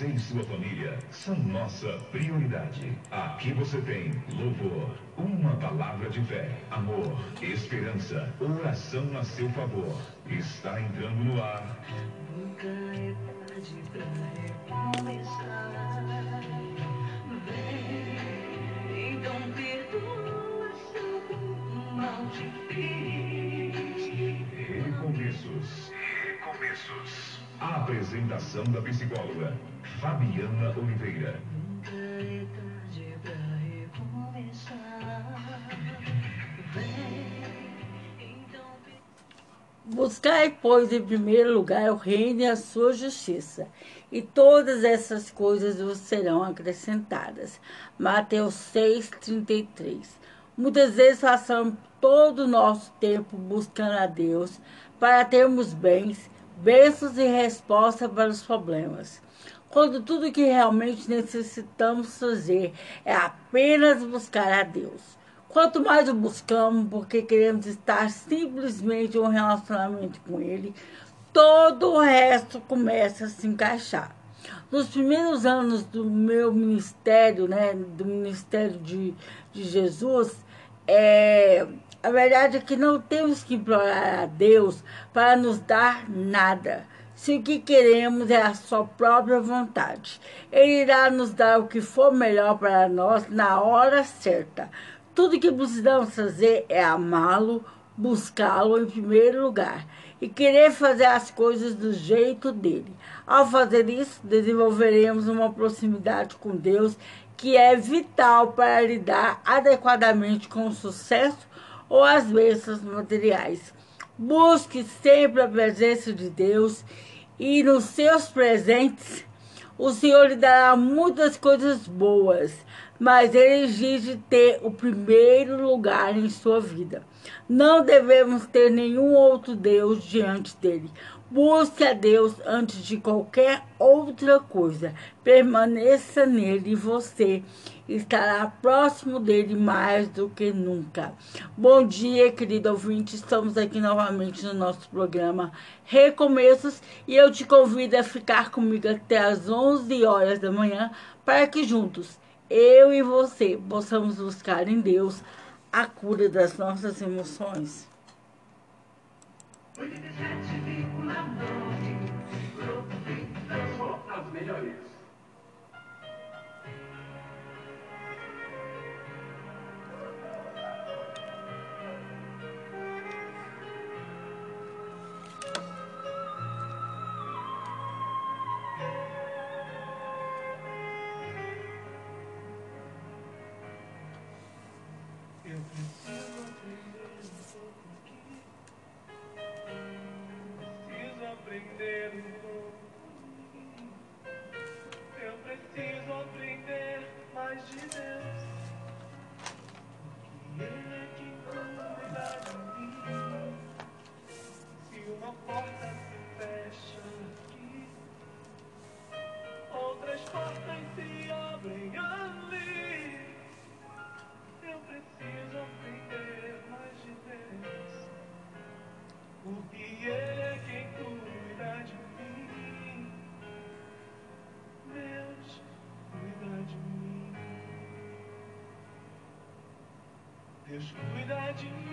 Você e sua família são nossa prioridade. Aqui você tem louvor, uma palavra de fé, amor, esperança, oração a seu favor. Está entrando no ar. Nunca é tarde pra recomeçar. Vem, então perdoa se eu mal te fiz. Recomeços. Recomeços. A apresentação da psicóloga Fabiana Oliveira. Nunca é Buscai, pois, em primeiro lugar o reino e a sua justiça, e todas essas coisas vos serão acrescentadas. Mateus 6,33. Muitas vezes passamos todo o nosso tempo buscando a Deus para termos bens, bênçãos e resposta para os problemas. Quando tudo que realmente necessitamos fazer é apenas buscar a Deus. Quanto mais o buscamos, porque queremos estar simplesmente em um relacionamento com Ele, todo o resto começa a se encaixar. Nos primeiros anos do meu ministério, né, do ministério de, de Jesus, é, a verdade é que não temos que implorar a Deus para nos dar nada. Se o que queremos é a sua própria vontade, Ele irá nos dar o que for melhor para nós na hora certa. Tudo que precisamos fazer é amá-lo, buscá-lo em primeiro lugar e querer fazer as coisas do jeito dele. Ao fazer isso, desenvolveremos uma proximidade com Deus que é vital para lidar adequadamente com o sucesso ou as bênçãos materiais. Busque sempre a presença de Deus e nos seus presentes o Senhor lhe dará muitas coisas boas, mas ele exige ter o primeiro lugar em sua vida. Não devemos ter nenhum outro Deus diante dele. Busque a Deus antes de qualquer outra coisa. Permaneça nele e você estará próximo dele mais do que nunca. Bom dia, querido ouvinte. Estamos aqui novamente no nosso programa Recomeços e eu te convido a ficar comigo até às 11 horas da manhã para que juntos, eu e você, possamos buscar em Deus a cura das nossas emoções. 87,9 Só as. Eu preciso aprender um pouco aqui. Preciso aprender um pouco. Eu preciso aprender mais de Deus. Deus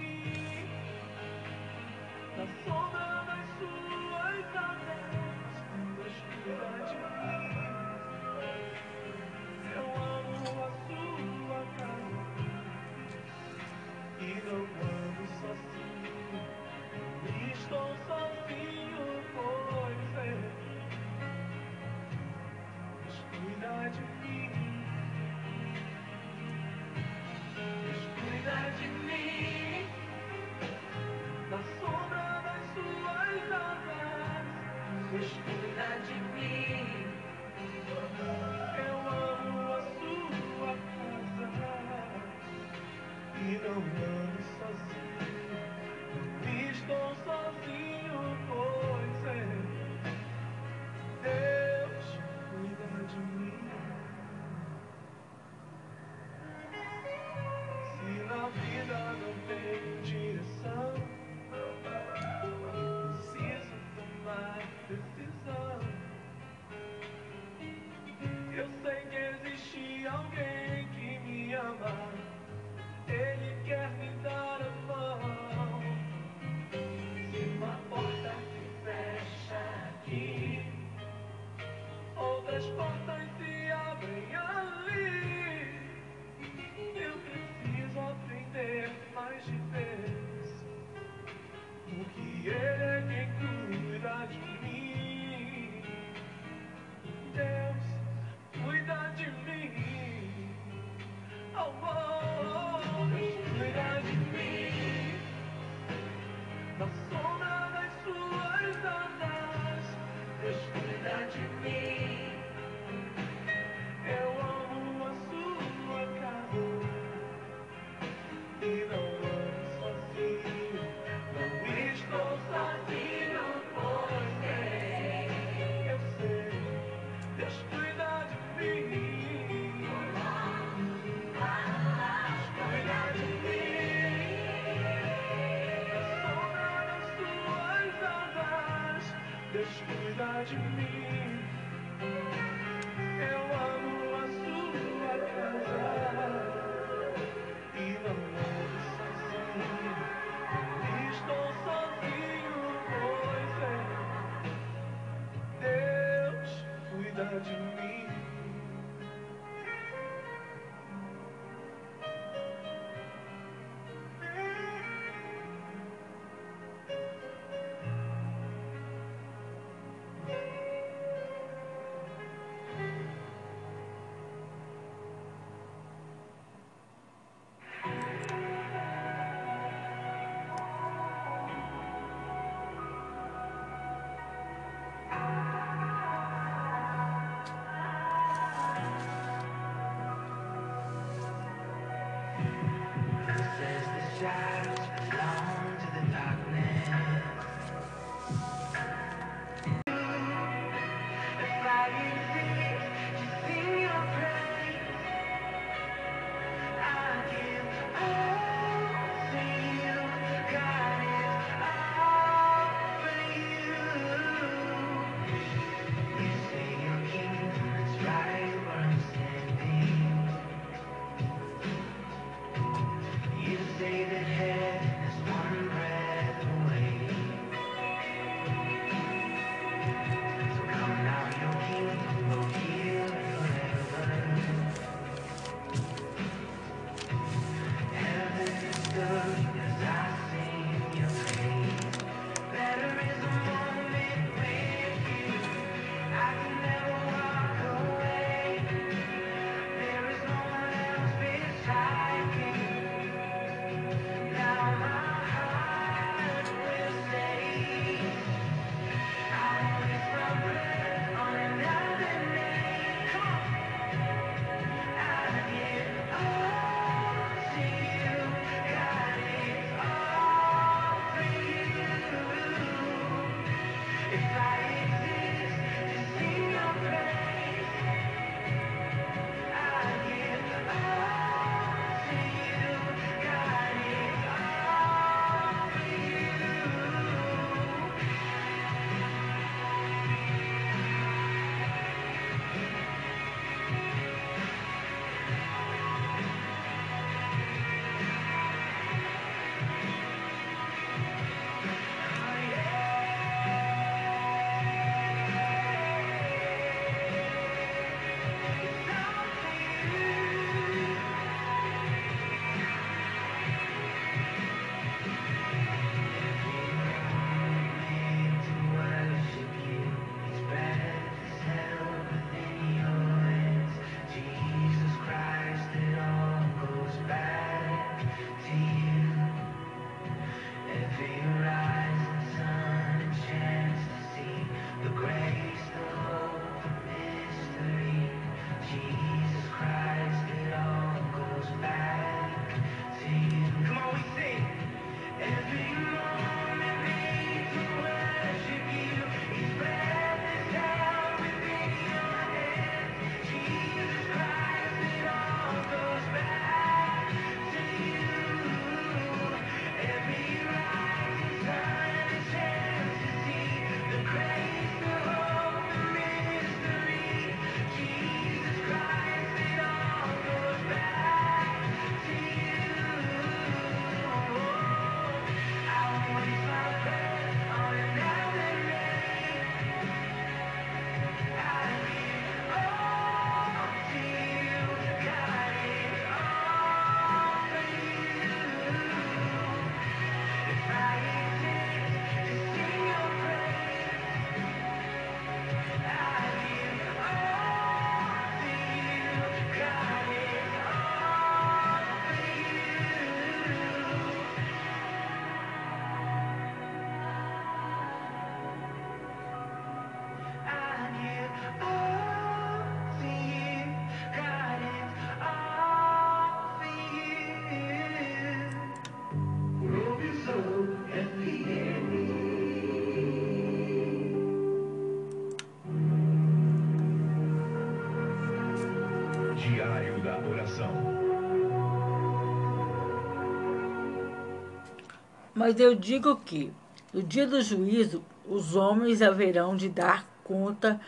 Mas eu digo que, no dia do juízo, os homens haverão de dar conta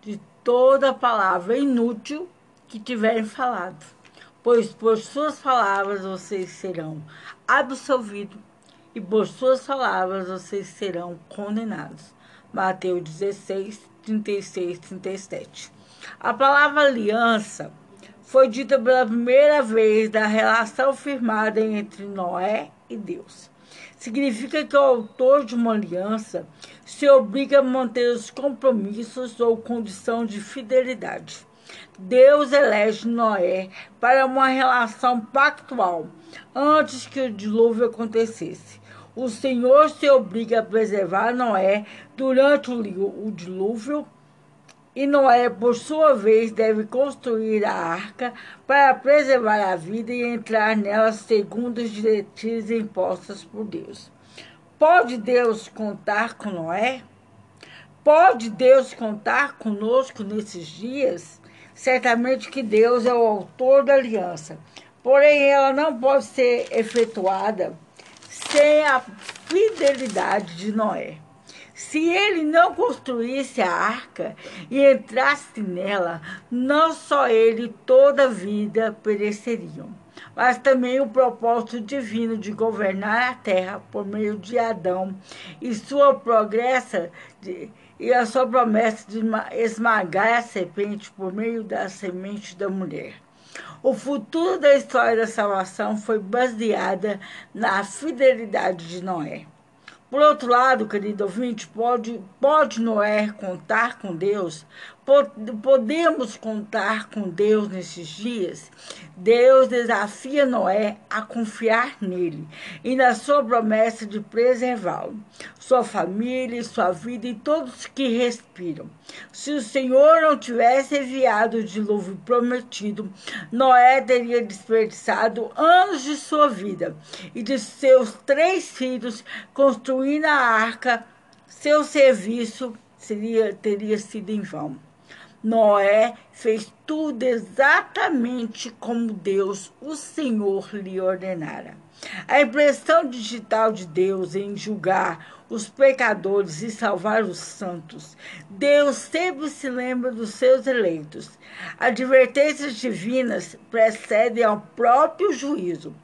de toda palavra inútil que tiverem falado, pois por suas palavras vocês serão absolvidos e por suas palavras vocês serão condenados. Mateus 16, 36, 37. A palavra aliança foi dita pela primeira vez da relação firmada entre Noé e Deus. Significa que o autor de uma aliança se obriga a manter os compromissos ou condição de fidelidade. Deus elege Noé para uma relação pactual antes que o dilúvio acontecesse. O Senhor se obriga a preservar Noé durante o dilúvio e Noé, por sua vez, deve construir a arca para preservar a vida e entrar nela segundo as diretrizes impostas por Deus. Pode Deus contar com Noé? Pode Deus contar conosco nesses dias? Certamente que Deus é o autor da aliança, porém ela não pode ser efetuada sem a fidelidade de Noé. Se ele não construísse a arca e entrasse nela, não só ele toda a vida pereceriam, mas também o propósito divino de governar a terra por meio de Adão e sua progressa de, e a sua promessa de esmagar a serpente por meio da semente da mulher. O futuro da história da salvação foi baseada na fidelidade de Noé. Por outro lado, querido ouvinte, pode, pode Noé contar com Deus? Podemos contar com Deus nesses dias? Deus desafia Noé a confiar nele e na sua promessa de preservá-lo, sua família, sua vida e todos que respiram. Se o Senhor não tivesse enviado o dilúvio prometido, Noé teria desperdiçado anos de sua vida e de seus três filhos construindo a arca. Seu serviço seria, teria sido em vão. Noé fez tudo exatamente como Deus, o Senhor, lhe ordenara. A impressão digital de Deus em julgar os pecadores e salvar os santos. Deus sempre se lembra dos seus eleitos. Advertências divinas precedem ao próprio juízo.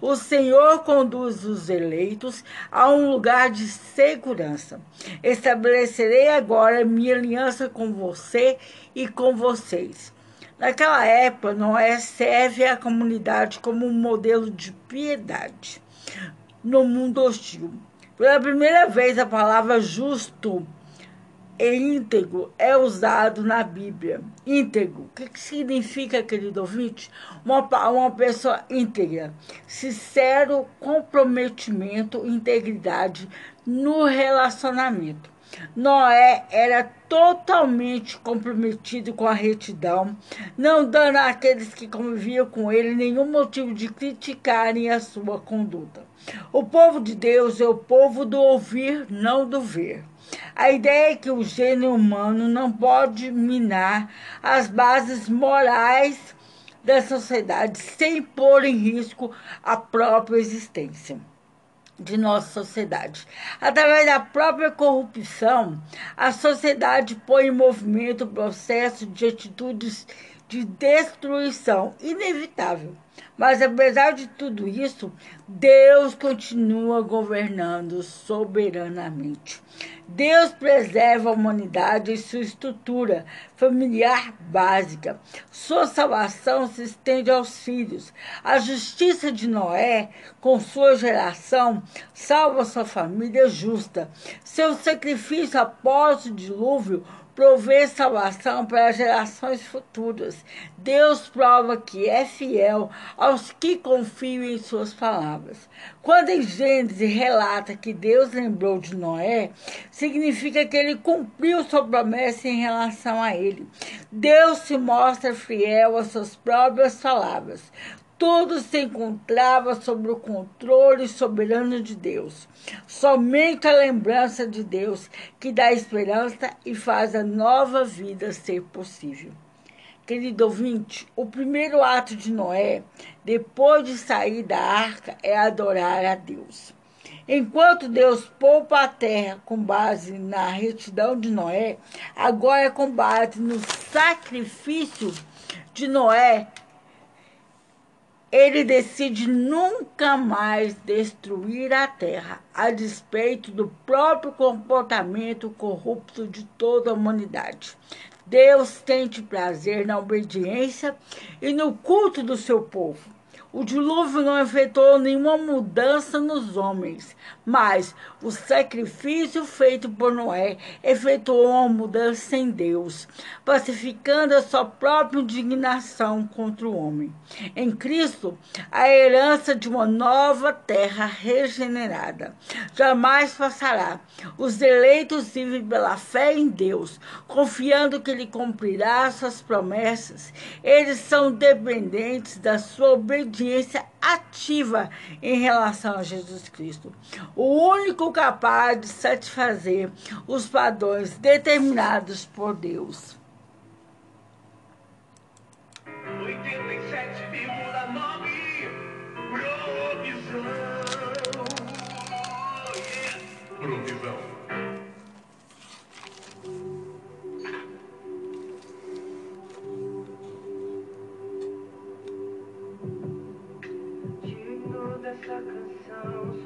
O Senhor conduz os eleitos a um lugar de segurança. Estabelecerei agora minha aliança com você e com vocês. Naquela época, Noé serve à comunidade como um modelo de piedade no mundo hostil. Pela primeira vez, a palavra justo e íntegro é usado na Bíblia. Íntegro, o que, que significa, querido ouvinte? Uma, uma pessoa íntegra, sincero comprometimento, integridade no relacionamento. Noé era totalmente comprometido com a retidão, não dando àqueles que conviviam com ele nenhum motivo de criticarem a sua conduta. O povo de Deus é o povo do ouvir, não do ver. A ideia é que o gênero humano não pode minar as bases morais da sociedade sem pôr em risco a própria existência de nossa sociedade. Através da própria corrupção, a sociedade põe em movimento o processo de atitudes de destruição inevitável. Mas apesar de tudo isso, Deus continua governando soberanamente. Deus preserva a humanidade e sua estrutura familiar básica. Sua salvação se estende aos filhos. A justiça de Noé, com sua geração, salva sua família justa. Seu sacrifício após o dilúvio prover salvação para gerações futuras. Deus prova que é fiel aos que confiam em suas palavras. Quando em Gênesis relata que Deus lembrou de Noé, significa que ele cumpriu sua promessa em relação a ele. Deus se mostra fiel às suas próprias palavras tudo se encontrava sob o controle soberano de Deus. Somente a lembrança de Deus que dá esperança e faz a nova vida ser possível. Querido ouvinte, o primeiro ato de Noé, depois de sair da arca, é adorar a Deus. Enquanto Deus poupa a terra com base na retidão de Noé, agora é com base no sacrifício de Noé, ele decide nunca mais destruir a terra, a despeito do próprio comportamento corrupto de toda a humanidade. Deus tem prazer na obediência e no culto do seu povo. O dilúvio não efetuou nenhuma mudança nos homens, mas o sacrifício feito por Noé efetuou uma mudança em Deus, pacificando a sua própria indignação contra o homem. Em Cristo, a herança de uma nova terra regenerada jamais passará. Os eleitos vivem pela fé em Deus, confiando que Ele cumprirá suas promessas. Eles são dependentes da sua obediência ativa em relação a Jesus Cristo o único capaz de satisfazer os padrões determinados por Deus. 87,9 Provisão. Yeah. Provisão. Digno dessa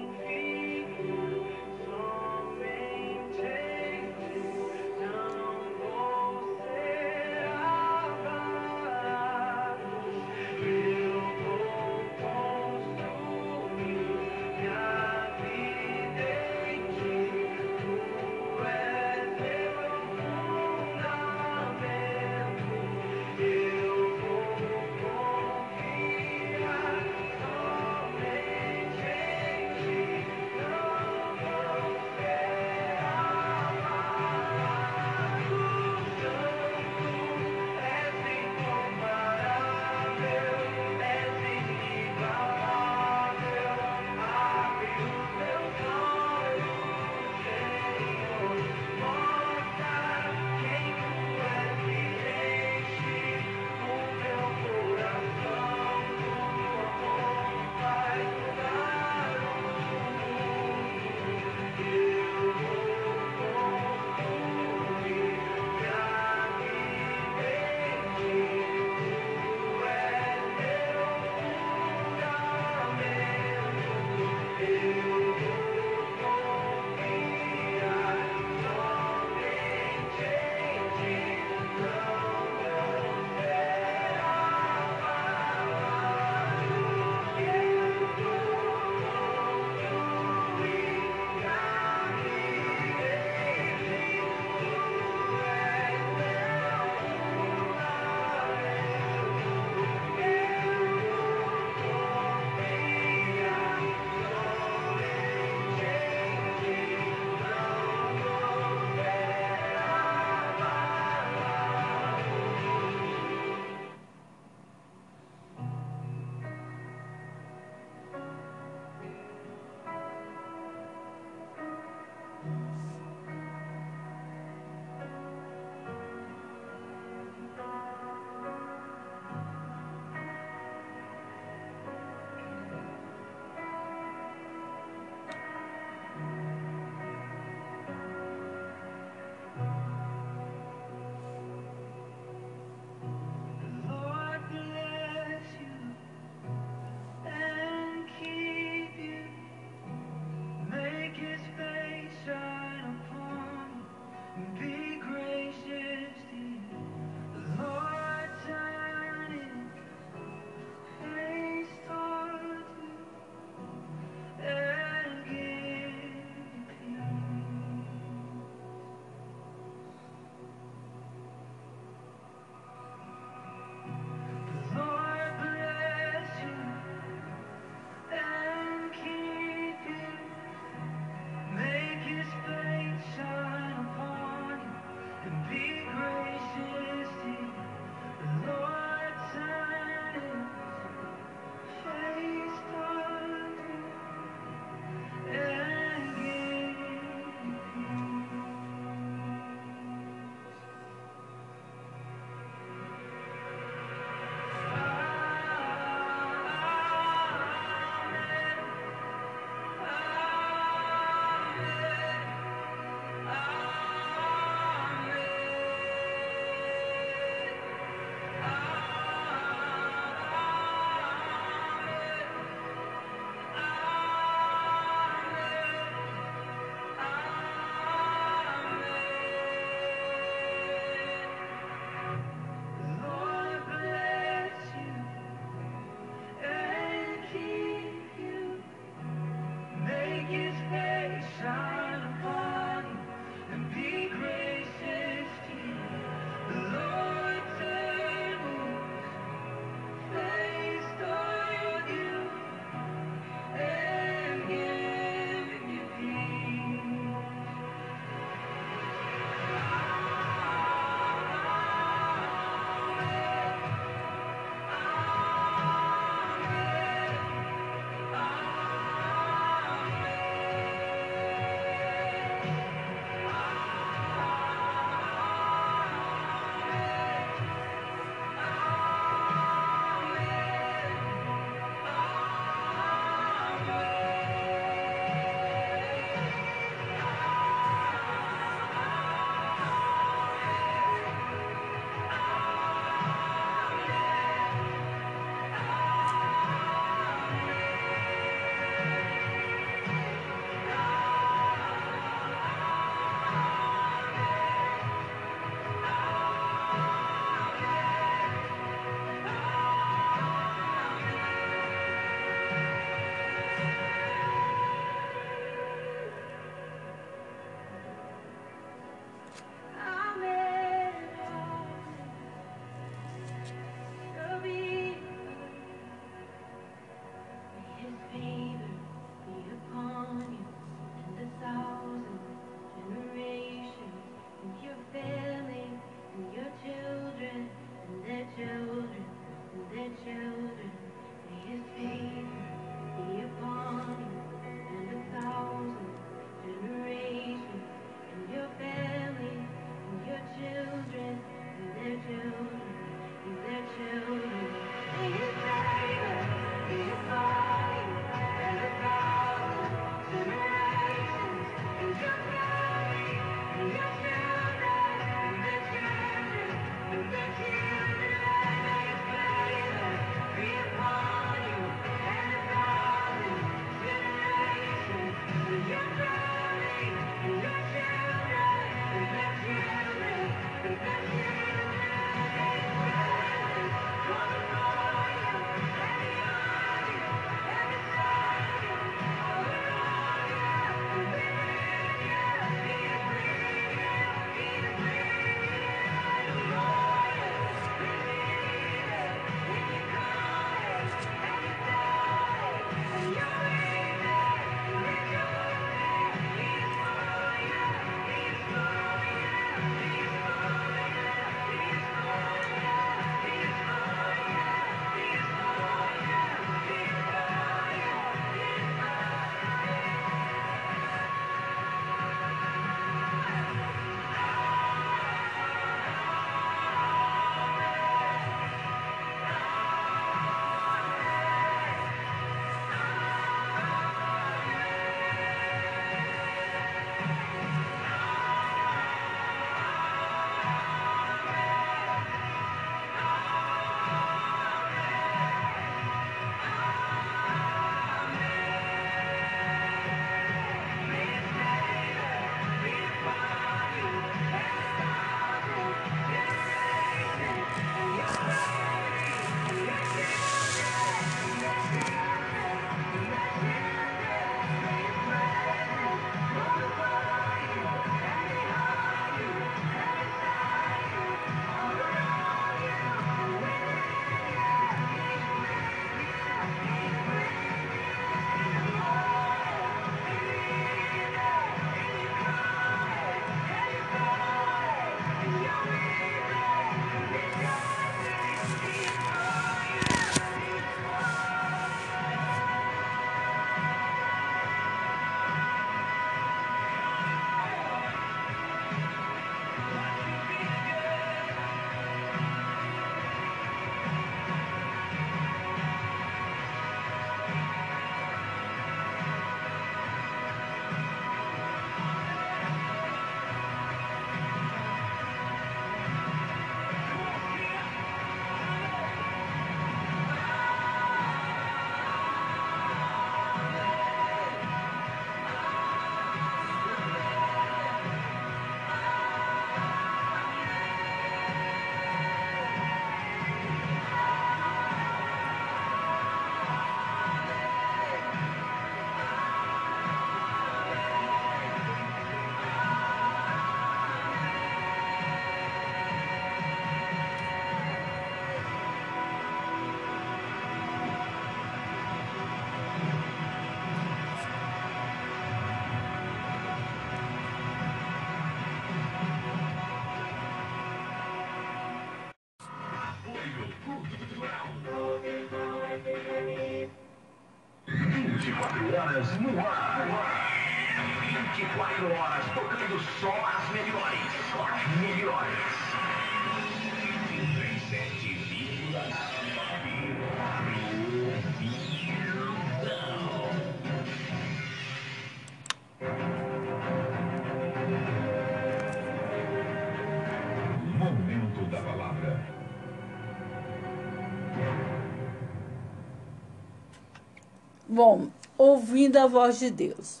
Bom, ouvindo a voz de Deus.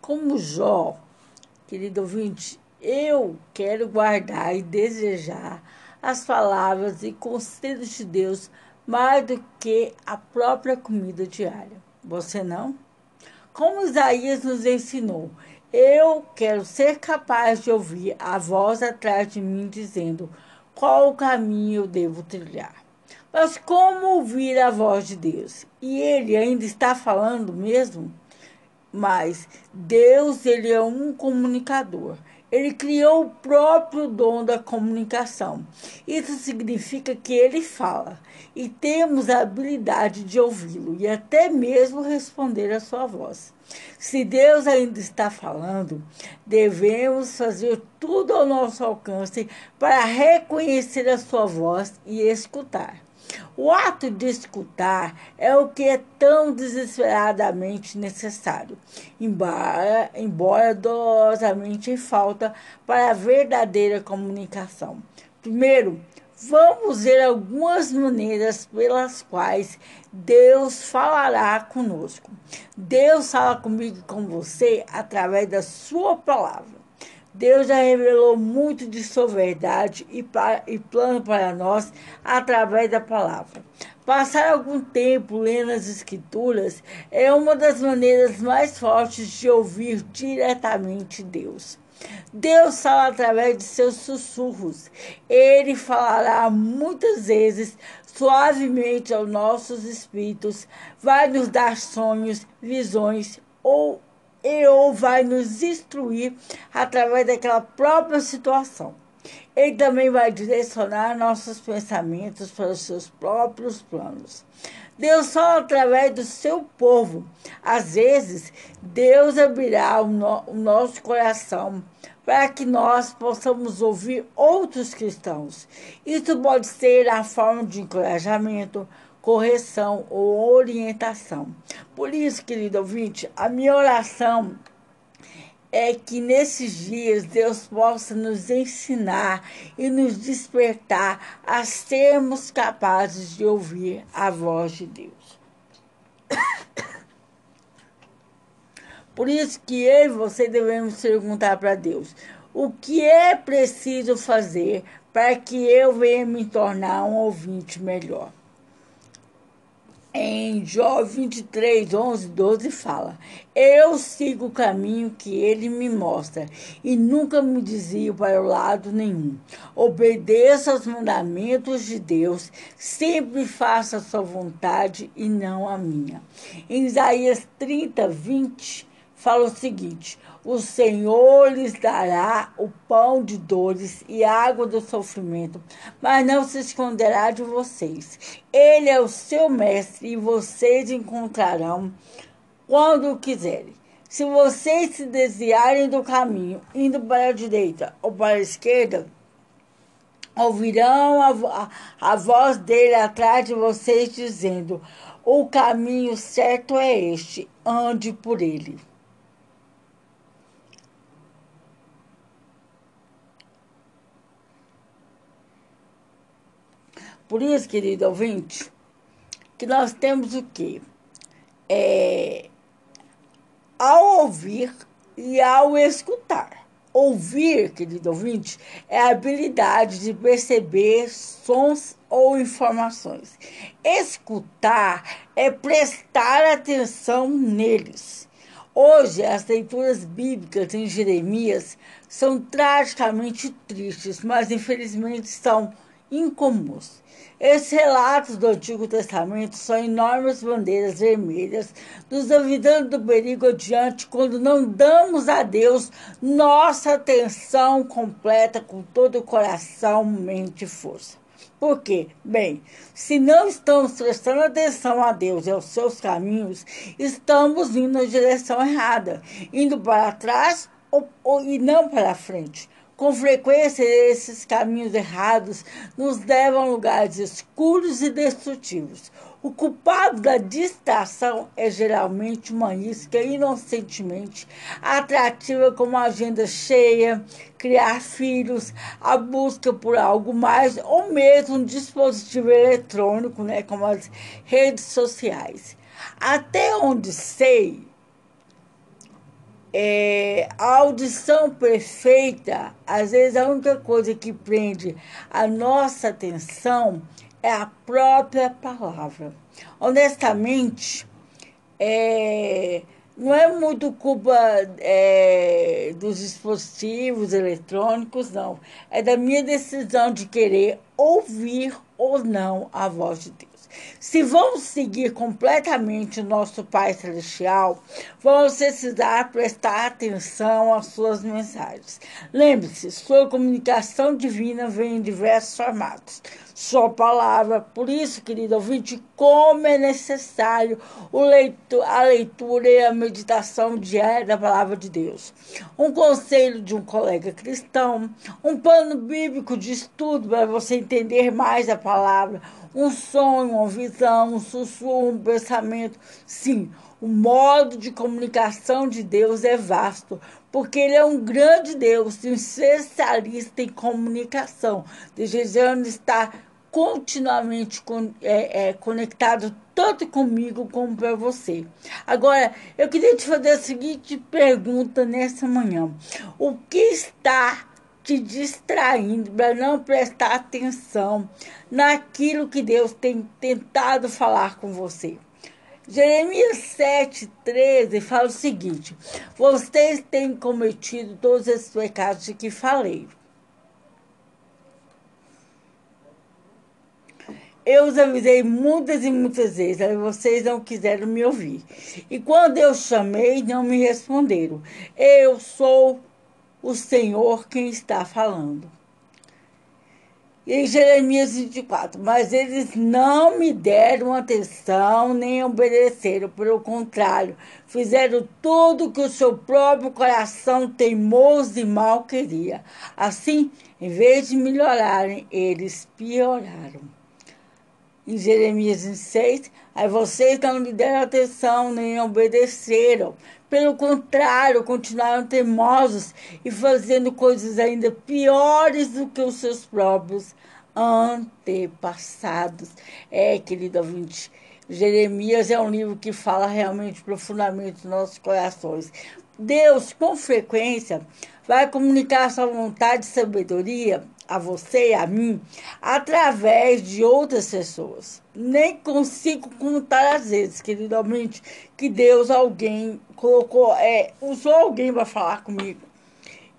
Como Jó, querido ouvinte, eu quero guardar e desejar as palavras e conselhos de Deus mais do que a própria comida diária. Você não? Como Isaías nos ensinou, eu quero ser capaz de ouvir a voz atrás de mim dizendo qual caminho eu devo trilhar. Mas como ouvir a voz de Deus? E ele ainda está falando mesmo? Mas Deus, ele é um comunicador. Ele criou o próprio dom da comunicação. Isso significa que ele fala e temos a habilidade de ouvi-lo e até mesmo responder à sua voz. Se Deus ainda está falando, devemos fazer tudo ao nosso alcance para reconhecer a sua voz e escutar. O ato de escutar é o que é tão desesperadamente necessário, embora, embora dolorosamente em falta para a verdadeira comunicação. Primeiro, vamos ver algumas maneiras pelas quais Deus falará conosco. Deus fala comigo e com você através da sua palavra. Deus já revelou muito de sua verdade e, para, e plano para nós através da palavra. Passar algum tempo lendo as Escrituras é uma das maneiras mais fortes de ouvir diretamente Deus. Deus fala através de seus sussurros. Ele falará muitas vezes suavemente aos nossos espíritos, vai nos dar sonhos, visões ou ou vai nos instruir através daquela própria situação. Ele também vai direcionar nossos pensamentos para os seus próprios planos. Deus fala através do seu povo. Às vezes, Deus abrirá o, no, o nosso coração para que nós possamos ouvir outros cristãos. Isso pode ser a forma de encorajamento, correção ou orientação. Por isso, querido ouvinte, a minha oração é que nesses dias Deus possa nos ensinar e nos despertar a sermos capazes de ouvir a voz de Deus. Por isso que eu e você devemos perguntar para Deus: o que é preciso fazer para que eu venha me tornar um ouvinte melhor? Em Jó 23, 11, 12 fala: Eu sigo o caminho que ele me mostra e nunca me desvio para o lado nenhum. Obedeça aos mandamentos de Deus, sempre faça a sua vontade e não a minha. Em Isaías 30, 20, fala o seguinte: O Senhor lhes dará o pão de dores e água do sofrimento, mas não se esconderá de vocês. Ele é o seu mestre e vocês encontrarão quando quiserem. Se vocês se desviarem do caminho, indo para a direita ou para a esquerda, ouvirão a, a, a voz dele atrás de vocês dizendo: O caminho certo é este, ande por ele. Por isso, querido ouvinte, que nós temos o quê? É, ao ouvir e ao escutar. Ouvir, querido ouvinte, é a habilidade de perceber sons ou informações. Escutar é prestar atenção neles. Hoje, as leituras bíblicas em Jeremias são tragicamente tristes, mas infelizmente são incomuns. Esses relatos do Antigo Testamento são enormes bandeiras vermelhas, nos avisando do perigo adiante quando não damos a Deus nossa atenção completa com todo o coração, mente e força. Por quê? Bem, se não estamos prestando atenção a Deus e aos seus caminhos, estamos indo na direção errada, indo para trás ou, ou, e não para frente. Com frequência, esses caminhos errados nos levam a lugares escuros e destrutivos. O culpado da distração é geralmente uma isca inocentemente atrativa, como a agenda cheia, criar filhos, a busca por algo mais, ou mesmo um dispositivo eletrônico, né, como as redes sociais. Até onde sei, é, a audição perfeita, às vezes a única coisa que prende a nossa atenção é a própria palavra. Honestamente, é, não é muito culpa é, dos dispositivos eletrônicos, não. É da minha decisão de querer ouvir ou não a voz de Deus. Se vamos seguir completamente o nosso Pai Celestial, vamos precisar prestar atenção às suas mensagens. Lembre-se, sua comunicação divina vem em diversos formatos. Sua palavra, por isso, querido ouvinte, como é necessário leitu a leitura e a meditação diária da palavra de Deus. Um conselho de um colega cristão, um plano bíblico de estudo para você entender mais a palavra um sonho, uma visão, um sussurro, um pensamento. Sim, o modo de comunicação de Deus é vasto, porque Ele é um grande Deus, um especialista em comunicação, desejando estar continuamente é, é, conectado tanto comigo como para você. Agora, eu queria te fazer a seguinte pergunta nessa manhã: o que está te distraindo para não prestar atenção naquilo que Deus tem tentado falar com você. Jeremias 7,13 fala o seguinte: Vocês têm cometido todos esses pecados de que falei. Eu os avisei muitas e muitas vezes, mas vocês não quiseram me ouvir. E quando eu chamei, não me responderam. Eu sou o Senhor quem está falando. E em Jeremias 24, mas eles não me deram atenção nem obedeceram, pelo contrário, fizeram tudo que o seu próprio coração teimoso e mal queria. Assim, em vez de melhorarem, eles pioraram. Em Jeremias 26, aí vocês não me deram atenção nem obedeceram, pelo contrário, continuaram teimosos e fazendo coisas ainda piores do que os seus próprios antepassados. É, querido ouvinte, Jeremias é um livro que fala realmente profundamente nos nossos corações. Deus, com frequência, vai comunicar sua vontade e sabedoria a você e a mim através de outras pessoas. Nem consigo contar às vezes, queridamente, que Deus alguém colocou, é, usou alguém para falar comigo.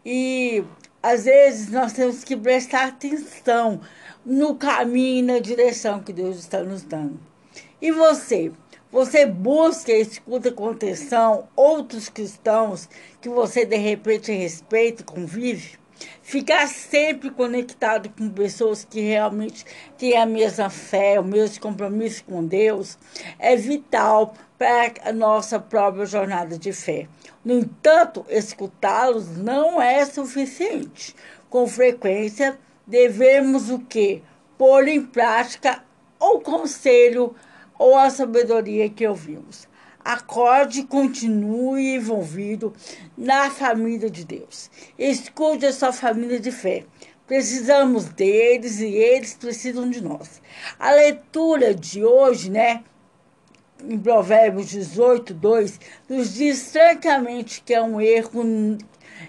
E às vezes nós temos que prestar atenção no caminho na direção que Deus está nos dando. E você? Você busca e escuta com atenção outros cristãos que você de repente respeita e convive? Ficar sempre conectado com pessoas que realmente têm a mesma fé, o mesmo compromisso com Deus, é vital para a nossa própria jornada de fé. No entanto, escutá-los não é suficiente. Com frequência, devemos o quê? Pôr em prática o conselho ou a sabedoria que ouvimos acorde e continue envolvido na família de Deus. Escute a sua família de fé. Precisamos deles e eles precisam de nós. A leitura de hoje, né, em Provérbios 18, 2, nos diz francamente que é um erro,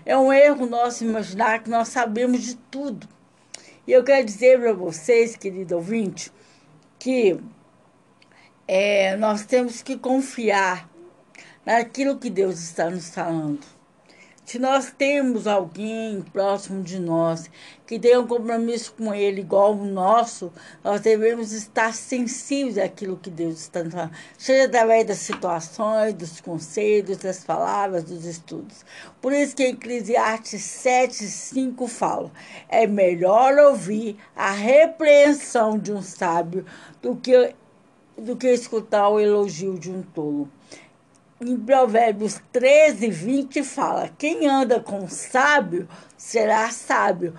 é um erro nosso imaginar que nós sabemos de tudo. E eu quero dizer para vocês, querido ouvinte, que é, nós temos que confiar naquilo que Deus está nos falando. Se nós temos alguém próximo de nós que tem um compromisso com Ele igual o nosso, nós devemos estar sensíveis àquilo que Deus está falando, seja através das situações, dos conselhos, das palavras, dos estudos. Por isso que Eclesiastes 7, 5 fala: é melhor ouvir a repreensão de um sábio do que, do que escutar o elogio de um tolo em Provérbios 13, 20 fala: Quem anda com sábio será sábio,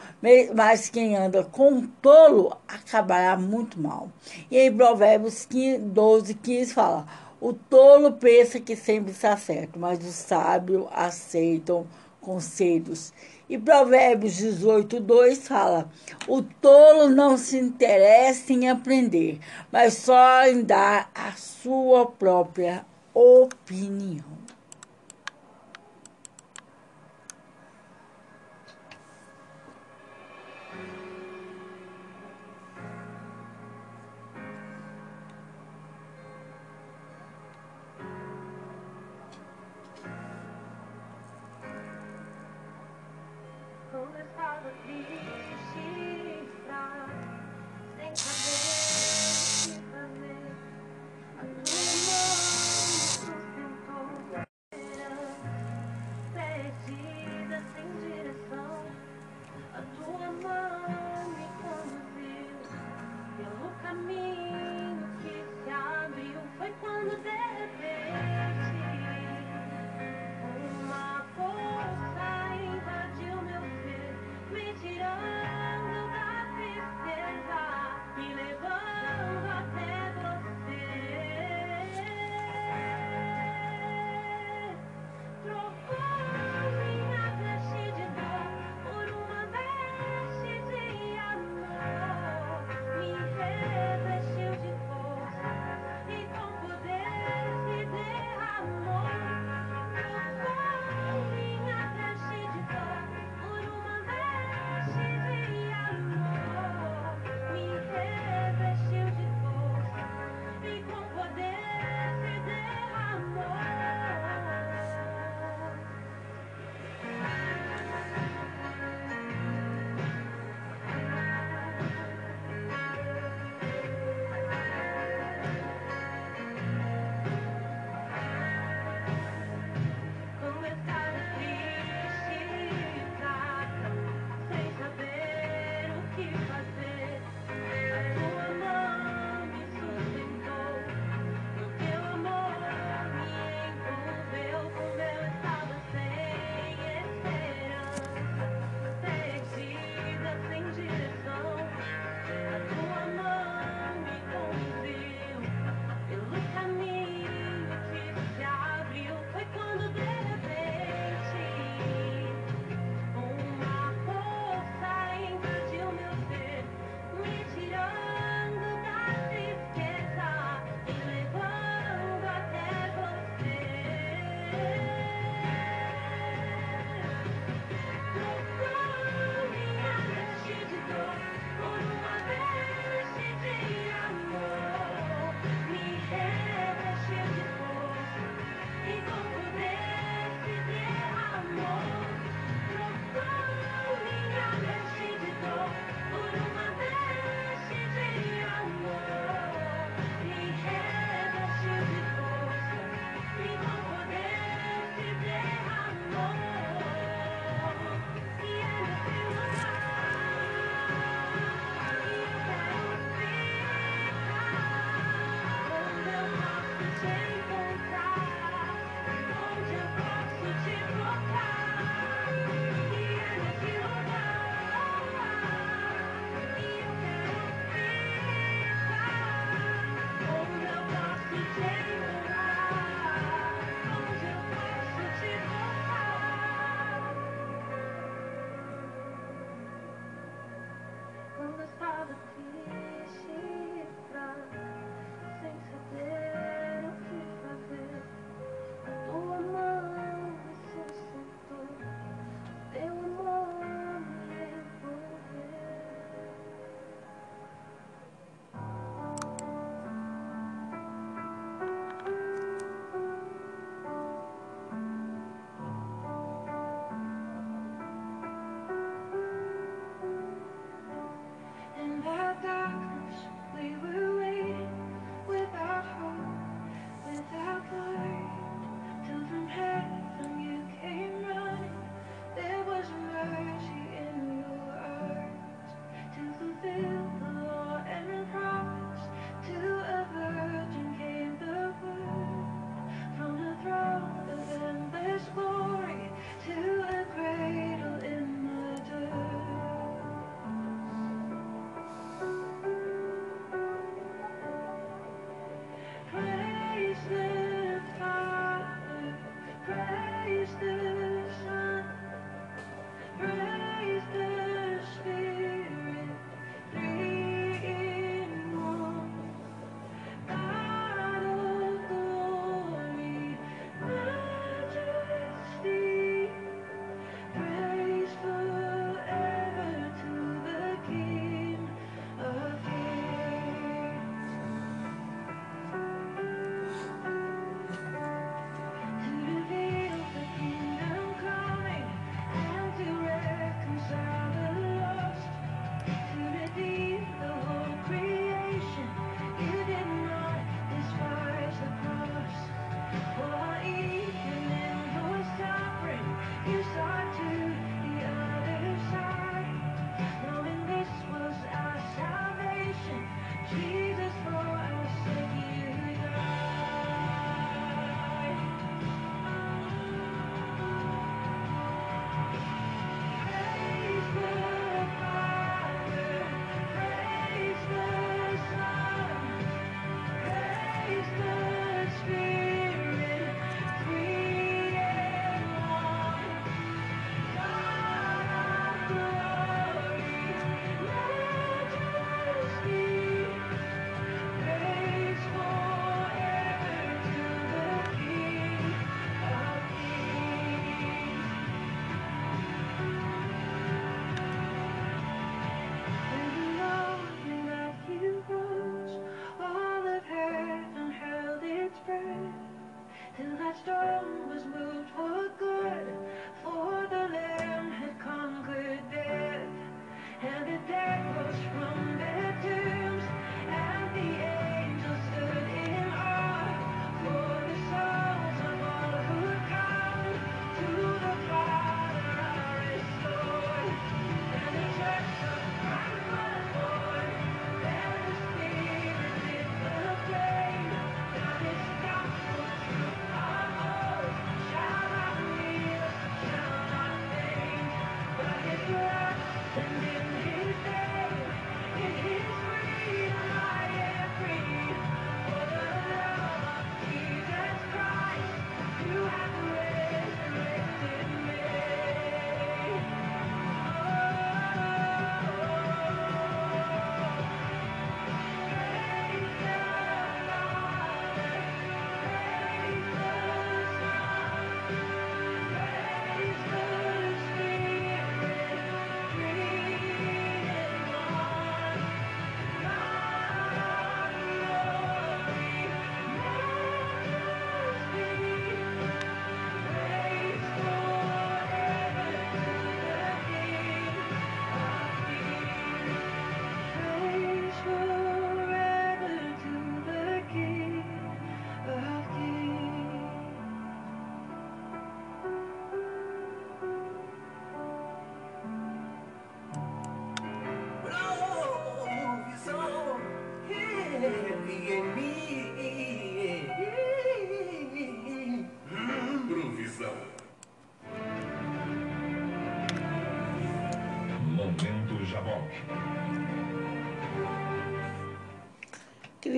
mas quem anda com tolo acabará muito mal. E em Provérbios 15, 12, 15 fala: O tolo pensa que sempre está certo, mas os sábios aceitam conselhos. E Provérbios 18, 2 fala: O tolo não se interessa em aprender, mas só em dar a sua própria opinião.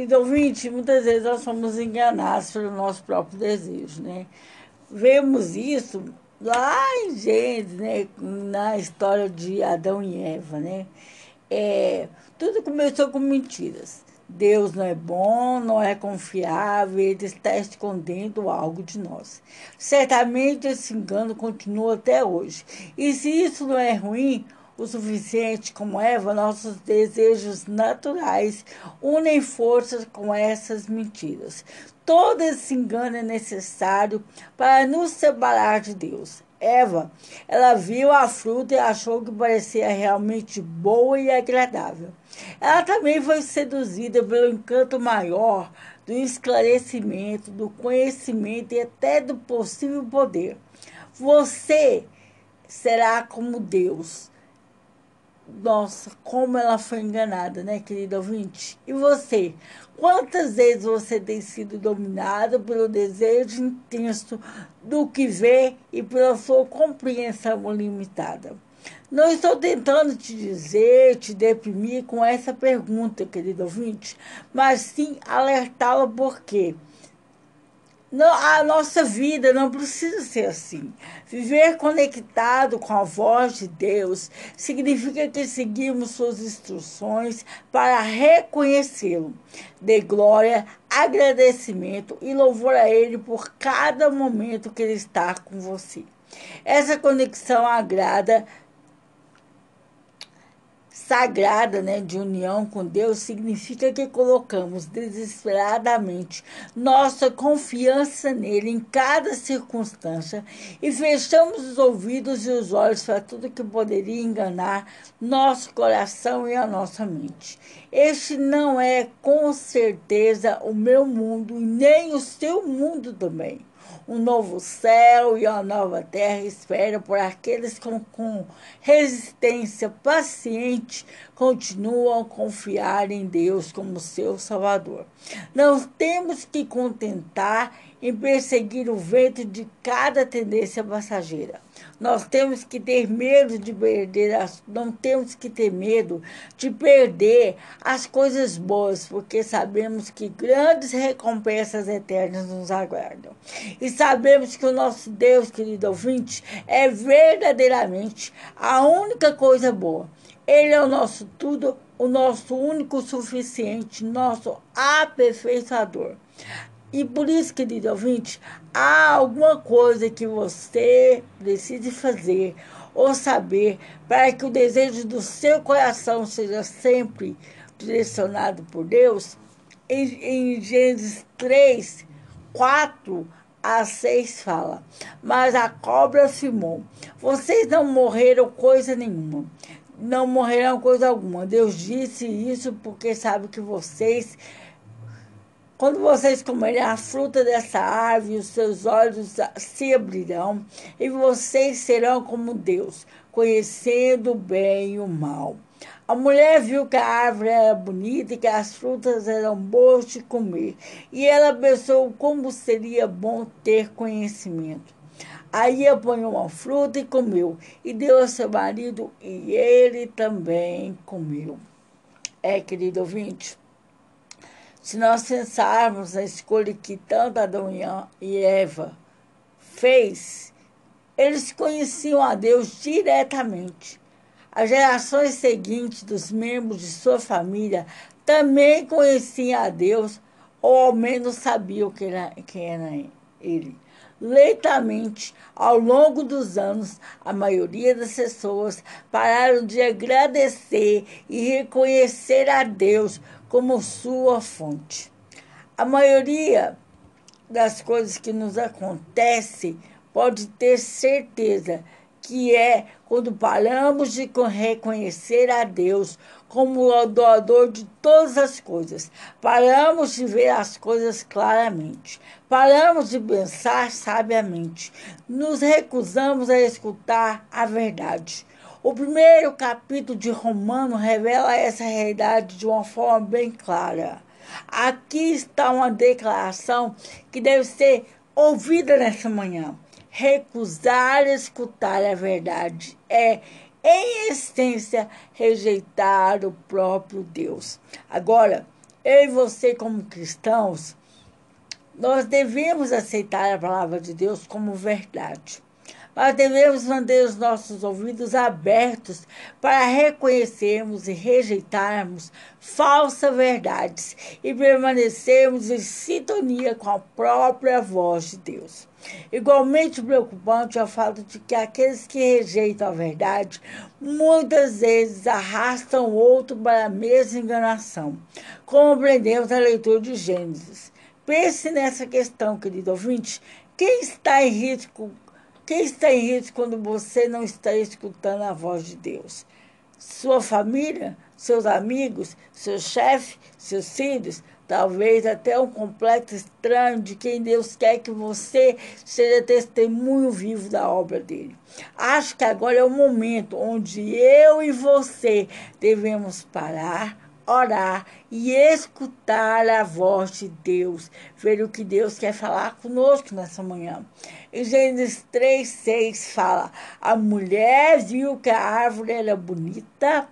Querido ouvinte, muitas vezes nós somos enganados pelo nosso próprio desejo, né? Vemos isso lá em Gênesis, né? Na história de Adão e Eva, né? É, tudo começou com mentiras. Deus não é bom, não é confiável, ele está escondendo algo de nós. Certamente esse engano continua até hoje. E se isso não é ruim, o suficiente como Eva, nossos desejos naturais unem forças com essas mentiras. Todo esse engano é necessário para nos separar de Deus. Eva, ela viu a fruta e achou que parecia realmente boa e agradável. Ela também foi seduzida pelo encanto maior do esclarecimento, do conhecimento e até do possível poder. Você será como Deus. Nossa, como ela foi enganada, né, querido ouvinte? E você? Quantas vezes você tem sido dominado pelo desejo intenso do que vê e pela sua compreensão limitada? Não estou tentando te dizer, te deprimir com essa pergunta, querido ouvinte, mas sim alertá-la por quê? A nossa vida não precisa ser assim. Viver conectado com a voz de Deus significa que seguimos suas instruções para reconhecê-lo. Dê glória, agradecimento e louvor a Ele por cada momento que Ele está com você. Essa conexão agrada sagrada né, de união com Deus significa que colocamos desesperadamente nossa confiança nele em cada circunstância e fechamos os ouvidos e os olhos para tudo que poderia enganar nosso coração e a nossa mente. Este não é com certeza o meu mundo nem o seu mundo também um novo céu e uma nova terra espera por aqueles que com resistência paciente continuam a confiar em Deus como seu Salvador. Não temos que contentar em perseguir o vento de cada tendência passageira. Nós temos que ter medo de perder, as, não temos que ter medo de perder as coisas boas, porque sabemos que grandes recompensas eternas nos aguardam. E sabemos que o nosso Deus, querido ouvinte, é verdadeiramente a única coisa boa. Ele é o nosso tudo, o nosso único suficiente, nosso aperfeiçoador. E por isso, querido ouvinte, há alguma coisa que você precise fazer ou saber para que o desejo do seu coração seja sempre direcionado por Deus, em, em Gênesis 3, 4 a 6 fala: Mas a cobra afirmou: Vocês não morreram coisa nenhuma. Não morrerão coisa alguma. Deus disse isso porque sabe que vocês quando vocês comerem a fruta dessa árvore, os seus olhos se abrirão e vocês serão como Deus, conhecendo o bem e o mal. A mulher viu que a árvore era bonita e que as frutas eram boas de comer, e ela pensou como seria bom ter conhecimento. Aí apanhou uma fruta e comeu, e deu ao seu marido, e ele também comeu. É, querido ouvinte, se nós pensarmos na escolha que tanto Adão e Eva fez, eles conheciam a Deus diretamente. As gerações seguintes dos membros de sua família também conheciam a Deus, ou ao menos sabiam quem era, quem era ele. Lentamente, ao longo dos anos, a maioria das pessoas pararam de agradecer e reconhecer a Deus como sua fonte. A maioria das coisas que nos acontece pode ter certeza que é quando paramos de reconhecer a Deus como o doador de todas as coisas. Paramos de ver as coisas claramente. Paramos de pensar sabiamente. Nos recusamos a escutar a verdade. O primeiro capítulo de Romano revela essa realidade de uma forma bem clara. Aqui está uma declaração que deve ser ouvida nessa manhã. Recusar escutar a verdade é, em essência, rejeitar o próprio Deus. Agora, eu e você, como cristãos, nós devemos aceitar a palavra de Deus como verdade. Nós devemos manter os nossos ouvidos abertos para reconhecermos e rejeitarmos falsas verdades e permanecermos em sintonia com a própria voz de Deus. Igualmente preocupante é o fato de que aqueles que rejeitam a verdade muitas vezes arrastam o outro para a mesma enganação, como aprendemos na leitura de Gênesis. Pense nessa questão, querido ouvinte. Quem está em risco quem está em risco quando você não está escutando a voz de Deus? Sua família, seus amigos, seu chefe, seus filhos, talvez até um complexo estranho de quem Deus quer que você seja testemunho vivo da obra dele. Acho que agora é o momento onde eu e você devemos parar orar e escutar a voz de Deus, ver o que Deus quer falar conosco nessa manhã. Em Gênesis 3, 6 fala: A mulher viu que a árvore era bonita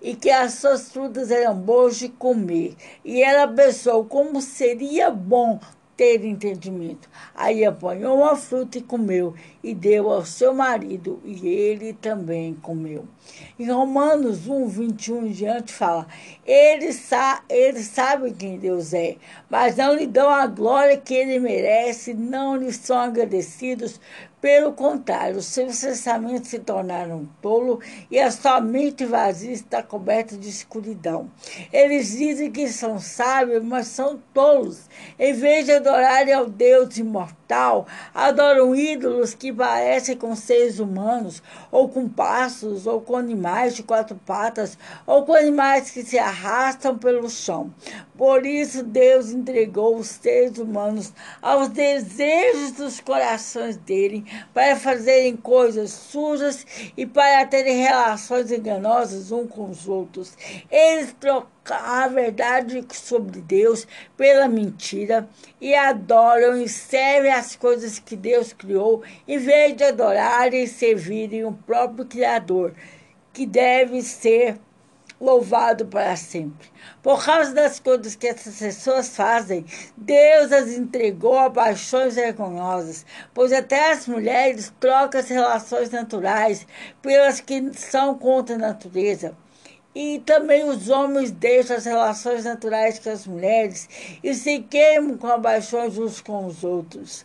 e que as suas frutas eram boas de comer. E ela pensou como seria bom ter entendimento. Aí apanhou uma fruta e comeu, e deu ao seu marido, e ele também comeu. Em Romanos 1, 21 em diante, fala: eles, sa eles sabem quem Deus é, mas não lhe dão a glória que ele merece, não lhe são agradecidos, pelo contrário, seus pensamentos se tornaram tolo e a sua mente vazia está coberta de escuridão. Eles dizem que são sábios, mas são tolos. Em vez de adorarem ao Deus imortal, adoram ídolos que parecem com seres humanos, ou com pássaros, ou com animais de quatro patas, ou com animais que se arrastam pelo chão. Por isso, Deus entregou os seres humanos aos desejos dos corações dele para fazerem coisas sujas e para terem relações enganosas uns com os outros. Eles trocam a verdade sobre Deus pela mentira e adoram e servem as coisas que Deus criou, em vez de adorarem e servirem o próprio Criador, que deve ser louvado para sempre. Por causa das coisas que essas pessoas fazem, Deus as entregou a paixões vergonhosas, pois até as mulheres trocam as relações naturais pelas que são contra a natureza. E também os homens deixam as relações naturais com as mulheres e se queimam com paixões uns com os outros.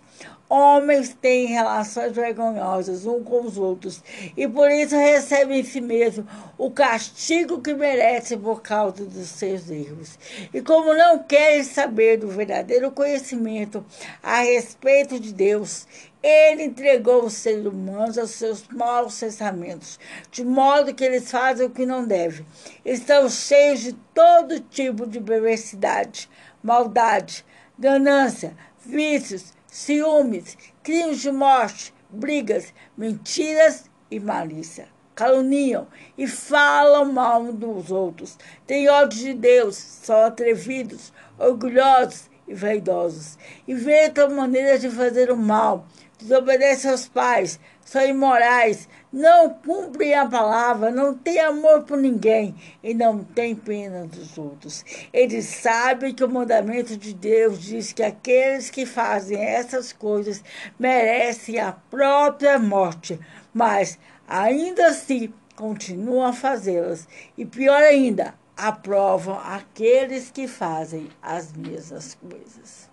Homens têm relações vergonhosas uns com os outros e por isso recebem em si mesmo o castigo que merecem por causa dos seus erros. E como não querem saber do verdadeiro conhecimento a respeito de Deus, ele entregou os seres humanos aos seus maus pensamentos, de modo que eles fazem o que não devem. Estão cheios de todo tipo de perversidade, maldade, ganância, vícios ciúmes, crimes de morte, brigas, mentiras e malícia. Caluniam e falam mal dos outros. Têm ódio de Deus, são atrevidos, orgulhosos e vaidosos. Inventam maneiras de fazer o mal, desobedecem aos pais, são imorais, não cumprem a palavra, não têm amor por ninguém e não têm pena dos outros. Eles sabem que o mandamento de Deus diz que aqueles que fazem essas coisas merecem a própria morte, mas ainda assim continuam a fazê-las. E pior ainda, aprovam aqueles que fazem as mesmas coisas.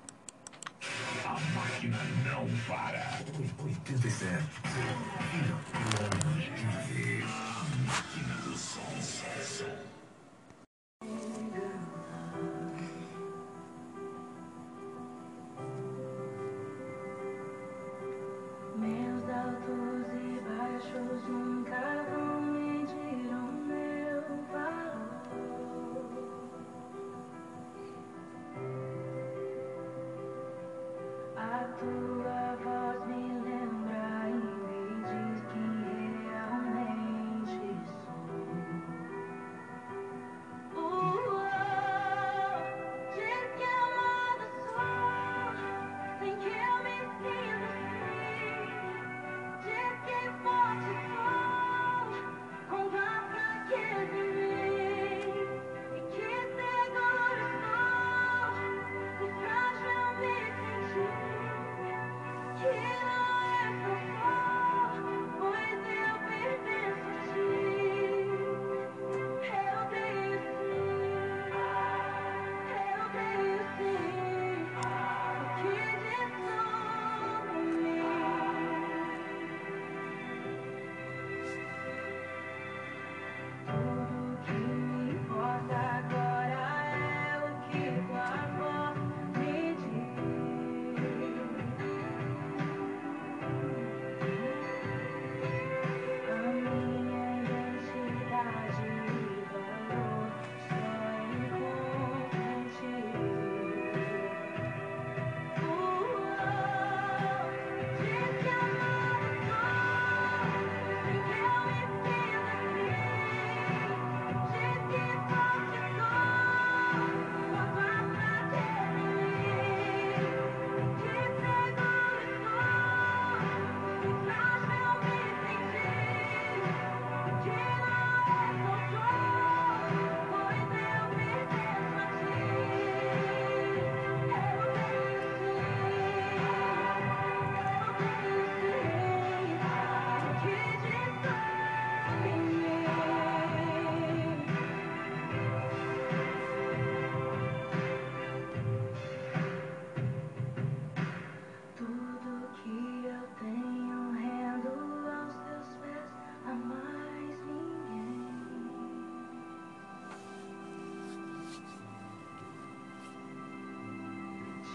A máquina não para. 87. Longe de ver.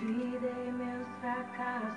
Te dei meus fracassos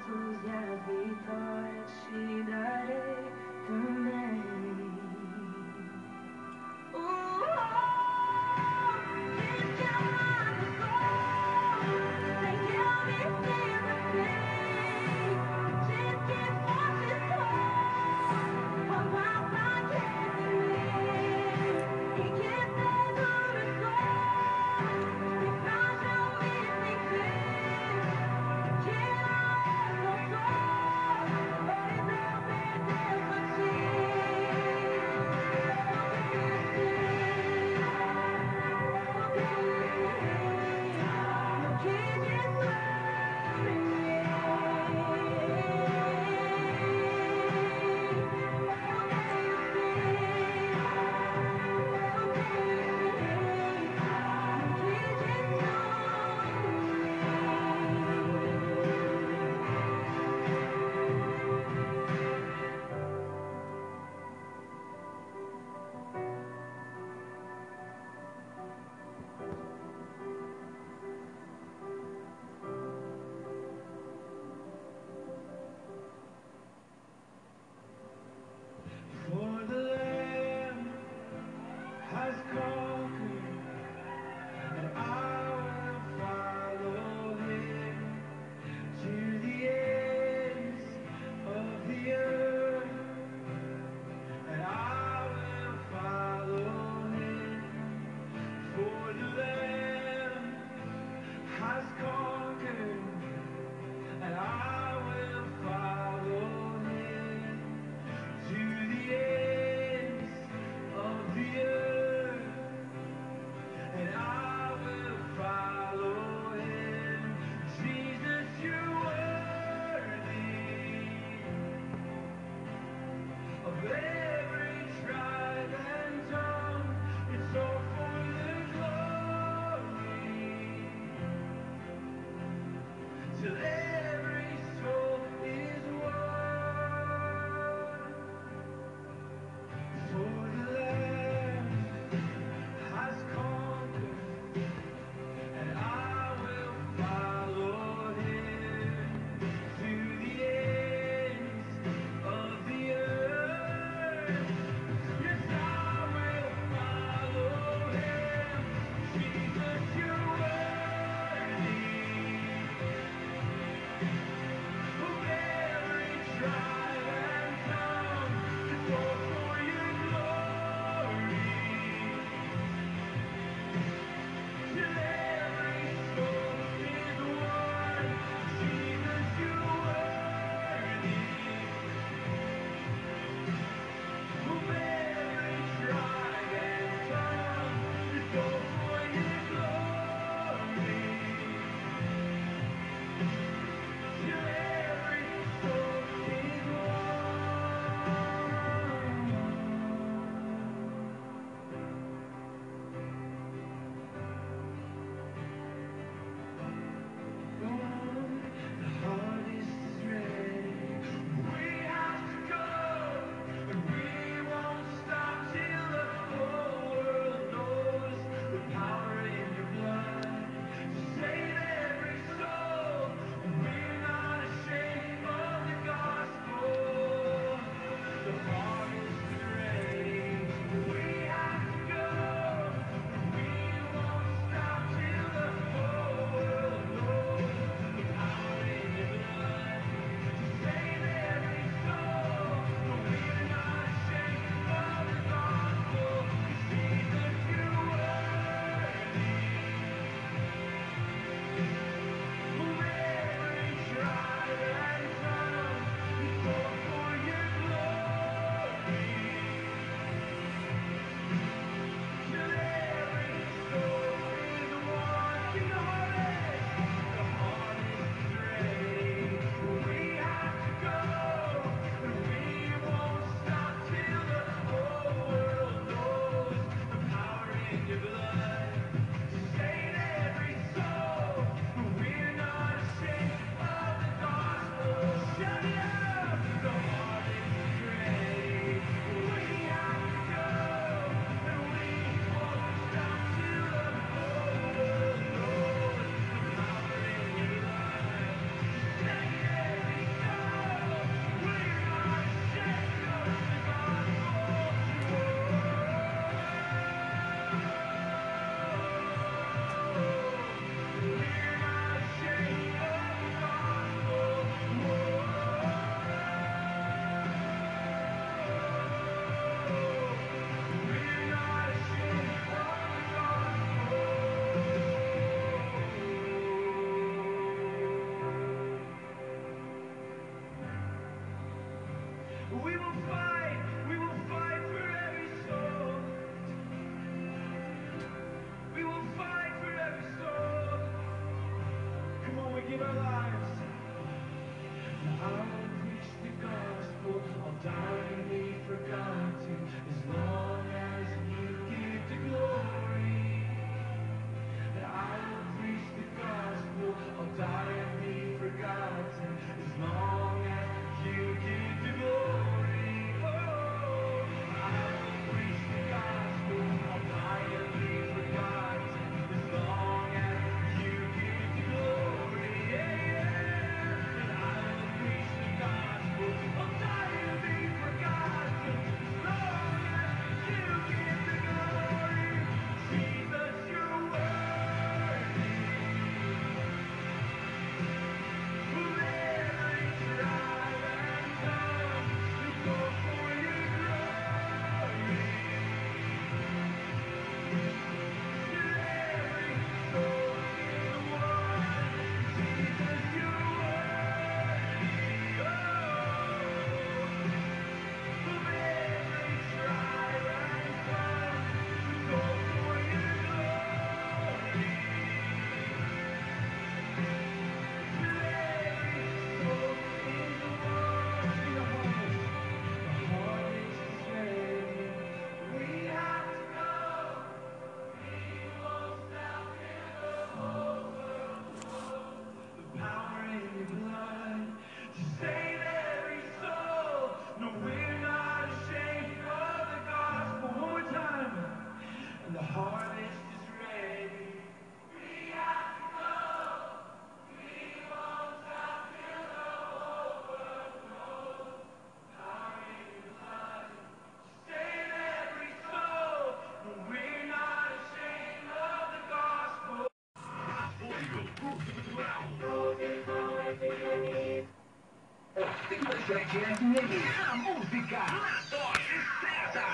97 FM. A música na certa.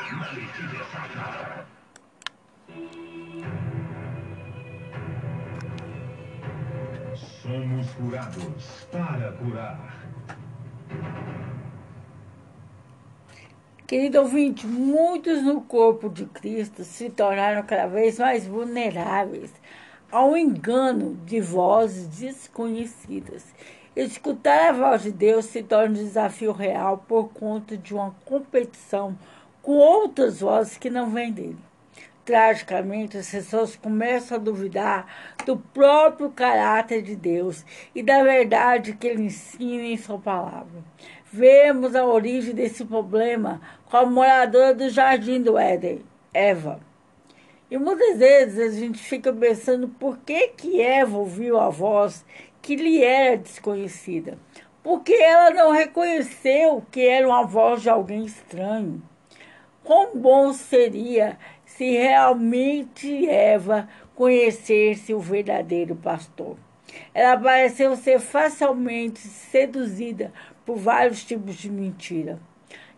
Somos curados para curar. Querido ouvinte, muitos no corpo de Cristo se tornaram cada vez mais vulneráveis ao engano de vozes desconhecidas. Escutar a voz de Deus se torna um desafio real por conta de uma competição com outras vozes que não vêm dele. Tragicamente, as pessoas começam a duvidar do próprio caráter de Deus e da verdade que ele ensina em sua palavra. Vemos a origem desse problema com a moradora do jardim do Éden, Eva. E muitas vezes a gente fica pensando por que, que Eva ouviu a voz que lhe era desconhecida. Porque ela não reconheceu que era uma voz de alguém estranho. Quão bom seria se realmente Eva conhecesse o verdadeiro pastor. Ela pareceu ser facilmente seduzida por vários tipos de mentira.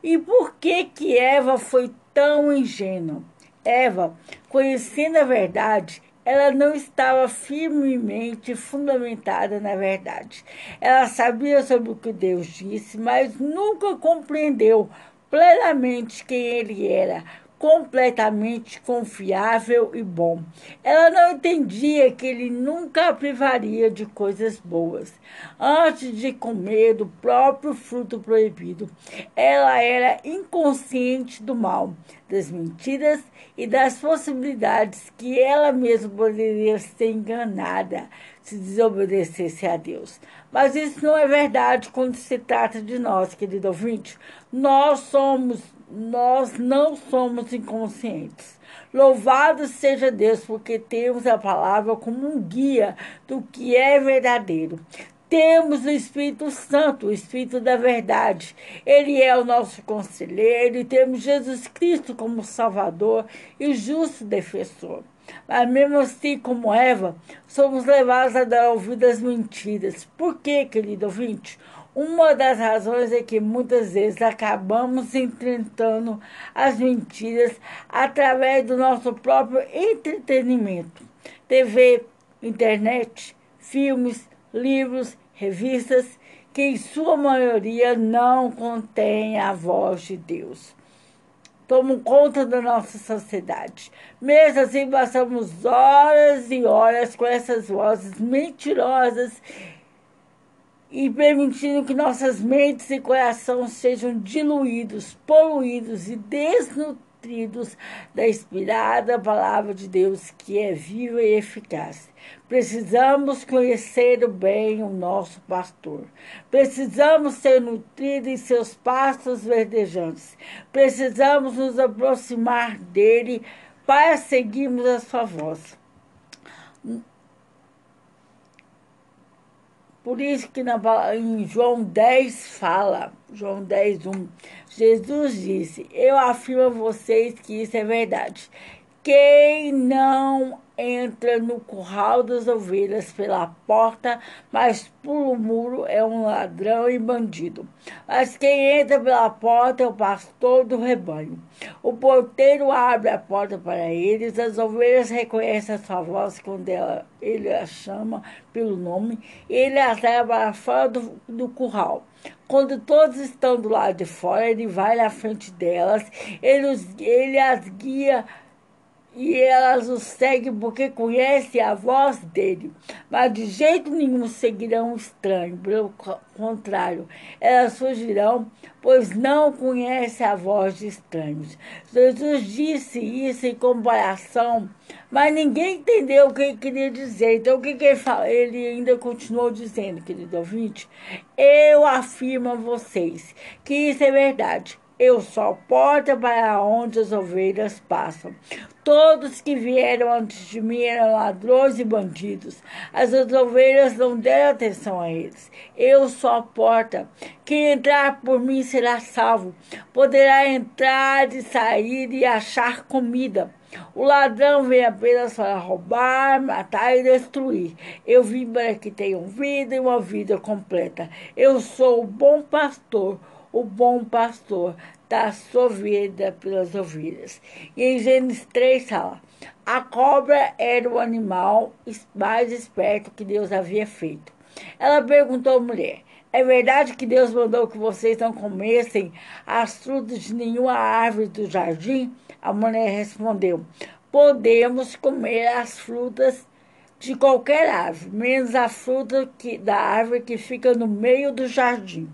E por que que Eva foi tão ingênua? Eva, conhecendo a verdade, ela não estava firmemente fundamentada na verdade. Ela sabia sobre o que Deus disse, mas nunca compreendeu plenamente quem ele era, completamente confiável e bom. Ela não entendia que ele nunca a privaria de coisas boas. Antes de comer do próprio fruto proibido, ela era inconsciente do mal, das mentiras e das possibilidades que ela mesma poderia ser enganada se desobedecesse a Deus. Mas isso não é verdade quando se trata de nós, querido ouvinte. Nós somos nós não somos inconscientes. Louvado seja Deus, porque temos a palavra como um guia do que é verdadeiro. Temos o Espírito Santo, o Espírito da verdade. Ele é o nosso conselheiro e temos Jesus Cristo como Salvador e justo defensor. Mas mesmo assim, como Eva, somos levados a dar ouvido às mentiras. Por quê, querido ouvinte? Uma das razões é que muitas vezes acabamos enfrentando as mentiras através do nosso próprio entretenimento. TV, internet, filmes, livros, revistas, que em sua maioria não contêm a voz de Deus. Tomam conta da nossa sociedade. Mesmo assim, passamos horas e horas com essas vozes mentirosas e permitindo que nossas mentes e corações sejam diluídos, poluídos e desnutridos da inspirada palavra de Deus que é viva e eficaz. Precisamos conhecer bem o nosso pastor. Precisamos ser nutridos em seus pastos verdejantes. Precisamos nos aproximar dele para seguirmos a sua voz. Por isso que na, em João 10 fala, João 10, 1, Jesus disse, eu afirmo a vocês que isso é verdade. Quem não entra no curral das ovelhas pela porta, mas pelo muro é um ladrão e bandido. Mas quem entra pela porta é o pastor do rebanho. O porteiro abre a porta para eles, as ovelhas reconhecem a sua voz quando ela, ele as chama pelo nome, e ele as leva para fora do, do curral. Quando todos estão do lado de fora, ele vai na frente delas, ele, ele as guia e elas o seguem porque conhecem a voz dele, mas de jeito nenhum seguirão o estranho, pelo contrário, elas fugirão, pois não conhecem a voz de estranhos. Jesus disse isso em comparação, mas ninguém entendeu o que ele queria dizer. Então, o que, ele fala? Ele ainda continuou dizendo, querido ouvinte, eu afirmo a vocês que isso é verdade. Eu sou a porta para onde as ovelhas passam. Todos que vieram antes de mim eram ladrões e bandidos. As ovelhas não deram atenção a eles. Eu sou a porta. Quem entrar por mim será salvo. Poderá entrar e sair e achar comida. O ladrão vem apenas para roubar, matar e destruir. Eu vim para que tenham vida e uma vida completa. Eu sou o bom pastor. O bom pastor dá a sua pelas ovelhas. E em Gênesis 3 fala: a cobra era o animal mais esperto que Deus havia feito. Ela perguntou à mulher: É verdade que Deus mandou que vocês não comessem as frutas de nenhuma árvore do jardim? A mulher respondeu: Podemos comer as frutas de qualquer árvore, menos a fruta que, da árvore que fica no meio do jardim.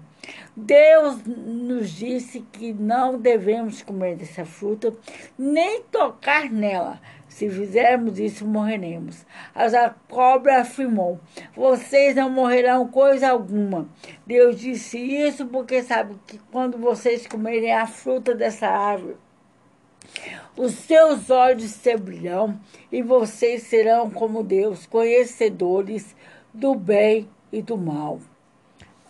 Deus nos disse que não devemos comer dessa fruta, nem tocar nela. Se fizermos isso, morreremos. Mas a cobra afirmou: Vocês não morrerão coisa alguma. Deus disse isso porque sabe que quando vocês comerem a fruta dessa árvore, os seus olhos se abrirão e vocês serão como Deus, conhecedores do bem e do mal.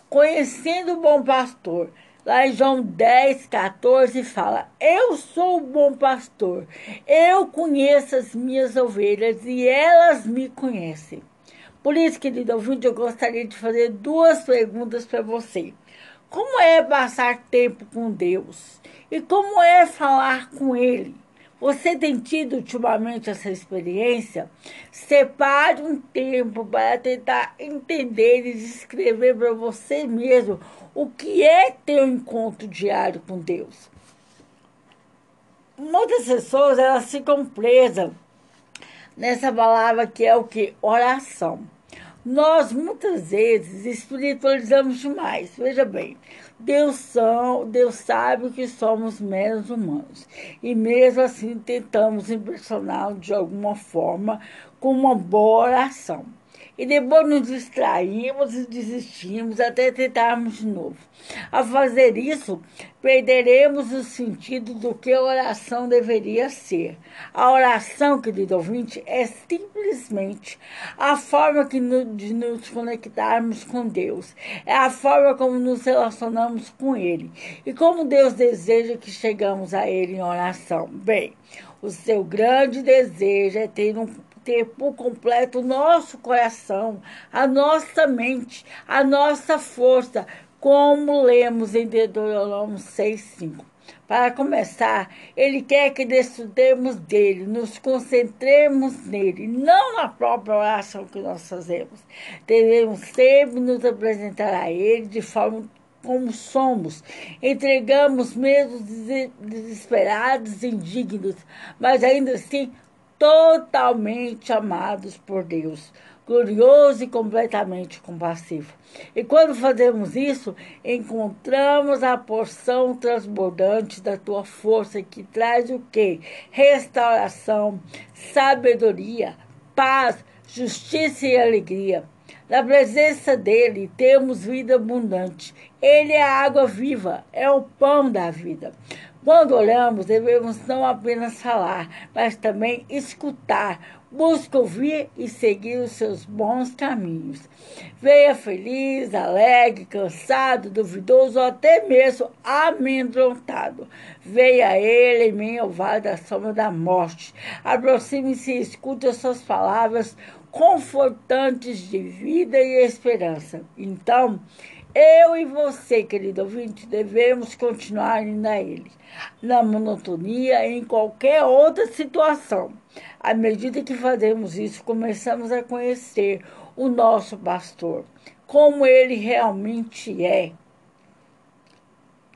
Conhecendo o bom pastor. Lá em João 10, 14 fala: Eu sou o bom pastor, eu conheço as minhas ovelhas e elas me conhecem. Por isso, querido ouvinte, eu gostaria de fazer duas perguntas para você. Como é passar tempo com Deus? E como é falar com Ele? Você tem tido ultimamente essa experiência? Separe um tempo para tentar entender e descrever para você mesmo o que é ter um encontro diário com Deus. Muitas pessoas elas ficam presas nessa palavra que é o que? Oração. Nós muitas vezes espiritualizamos demais. Veja bem, Deus, são, Deus sabe que somos meros humanos. E mesmo assim tentamos impressioná-lo de alguma forma com uma boa oração e depois nos distraímos e desistimos até tentarmos de novo. Ao fazer isso, perderemos o sentido do que a oração deveria ser. A oração, querido ouvinte, é simplesmente a forma que de nos conectarmos com Deus, é a forma como nos relacionamos com Ele e como Deus deseja que chegamos a Ele em oração. Bem, o seu grande desejo é ter um ter por completo o nosso coração, a nossa mente, a nossa força, como lemos em Deuteronômio 6,5. Para começar, ele quer que desfrutemos dele, nos concentremos nele, não na própria oração que nós fazemos. Devemos sempre nos apresentar a ele de forma como somos. Entregamos mesmo desesperados, indignos, mas ainda assim totalmente amados por Deus, glorioso e completamente compassivo. E quando fazemos isso, encontramos a porção transbordante da tua força que traz o quê? Restauração, sabedoria, paz, justiça e alegria. Na presença dele temos vida abundante. Ele é a água viva, é o pão da vida. Quando olhamos, devemos não apenas falar, mas também escutar. Busca ouvir e seguir os seus bons caminhos. Venha feliz, alegre, cansado, duvidoso ou até mesmo amedrontado. Venha a ele em meio ao vale da sombra da morte. Aproxime-se e escute as suas palavras confortantes de vida e esperança. Então, eu e você, querido ouvinte, devemos continuar indo a Ele, na monotonia em qualquer outra situação. À medida que fazemos isso, começamos a conhecer o nosso pastor, como ele realmente é.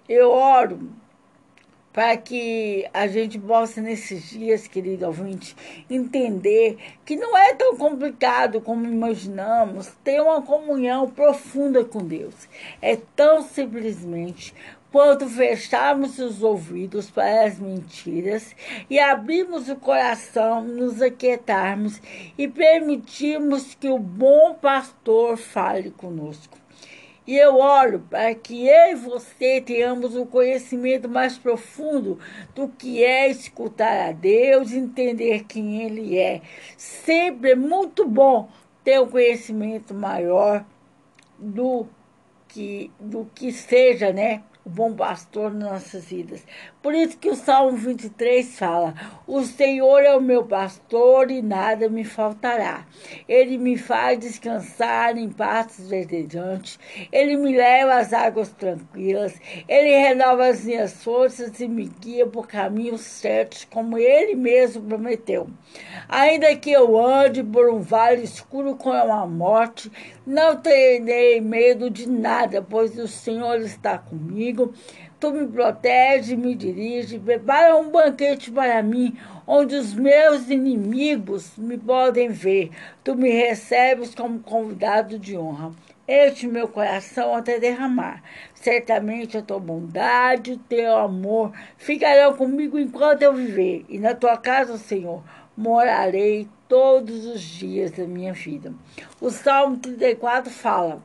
Eu oro para que a gente possa, nesses dias, querido ouvinte, entender que não é tão complicado como imaginamos ter uma comunhão profunda com Deus. É tão simplesmente quanto fecharmos os ouvidos para as mentiras e abrirmos o coração, nos aquietarmos e permitirmos que o bom pastor fale conosco. E eu oro para que eu e você tenhamos um conhecimento mais profundo do que é escutar a Deus, entender quem Ele é. Sempre é muito bom ter um conhecimento maior do que, do que seja, né? o bom pastor nas nossas vidas. Por isso que o Salmo 23 fala: O Senhor é o meu pastor e nada me faltará. Ele me faz descansar em pastos verdejantes. Ele me leva às águas tranquilas. Ele renova as minhas forças e me guia por caminhos certos, como ele mesmo prometeu. Ainda que eu ande por um vale escuro com a morte, não terei medo de nada, pois o Senhor está comigo. Tu me protege, me dirige, prepara um banquete para mim, onde os meus inimigos me podem ver. Tu me recebes como convidado de honra. Este meu coração até derramar. Certamente a tua bondade, o teu amor ficarão comigo enquanto eu viver. E na tua casa, Senhor, morarei todos os dias da minha vida. O Salmo 34 fala: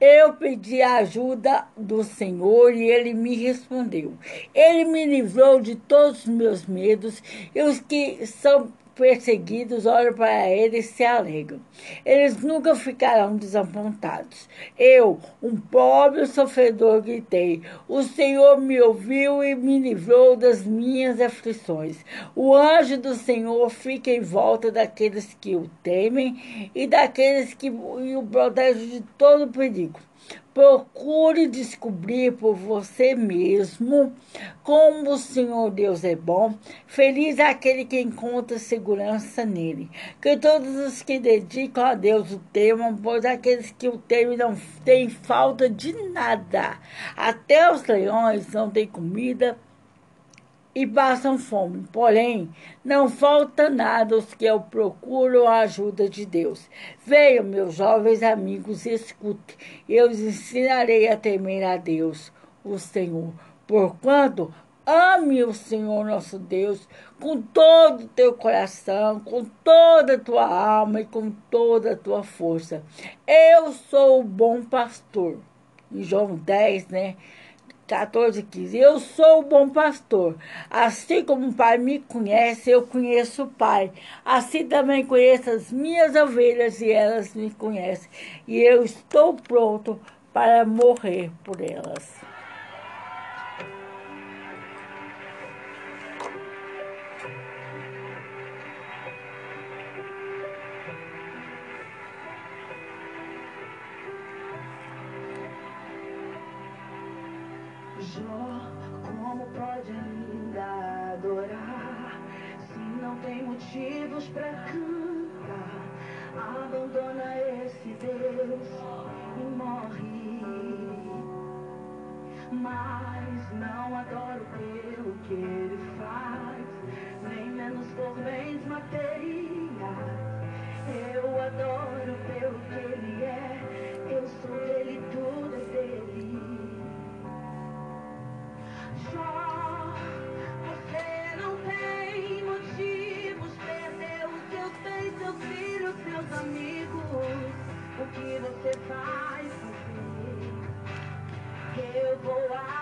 Eu pedi a ajuda do Senhor e ele me respondeu. Ele me livrou de todos os meus medos e os que são perseguidos olham para ele e se alegram. Eles nunca ficarão desapontados. Eu, um pobre sofredor, gritei. O Senhor me ouviu e me livrou das minhas aflições. O anjo do Senhor fica em volta daqueles que o temem e daqueles que o protegem de todo perigo. Procure descobrir por você mesmo como o Senhor Deus é bom. Feliz é aquele que encontra segurança nele. Que todos os que dedicam a Deus o temam, pois aqueles que o temem não têm falta de nada. Até os leões não têm comida e passam fome. Porém, não falta nada aos que eu procuro a ajuda de Deus. Venham, meus jovens amigos, escute. Eu os ensinarei a temer a Deus, o Senhor. Porquanto ame o Senhor nosso Deus com todo o teu coração, com toda a tua alma e com toda a tua força. Eu sou o bom pastor. Em João 10, né? 14, 15. Eu sou o bom pastor. Assim como o Pai me conhece, eu conheço o Pai. Assim também conheço as minhas ovelhas e elas me conhecem. E eu estou pronto para morrer por elas. Pra cantar? Abandona esse Deus e morre. Mas não adoro pelo que ele faz, nem menos por bens materiais. Eu adoro pelo que ele é, eu sou dele, tudo Eu vou adorar,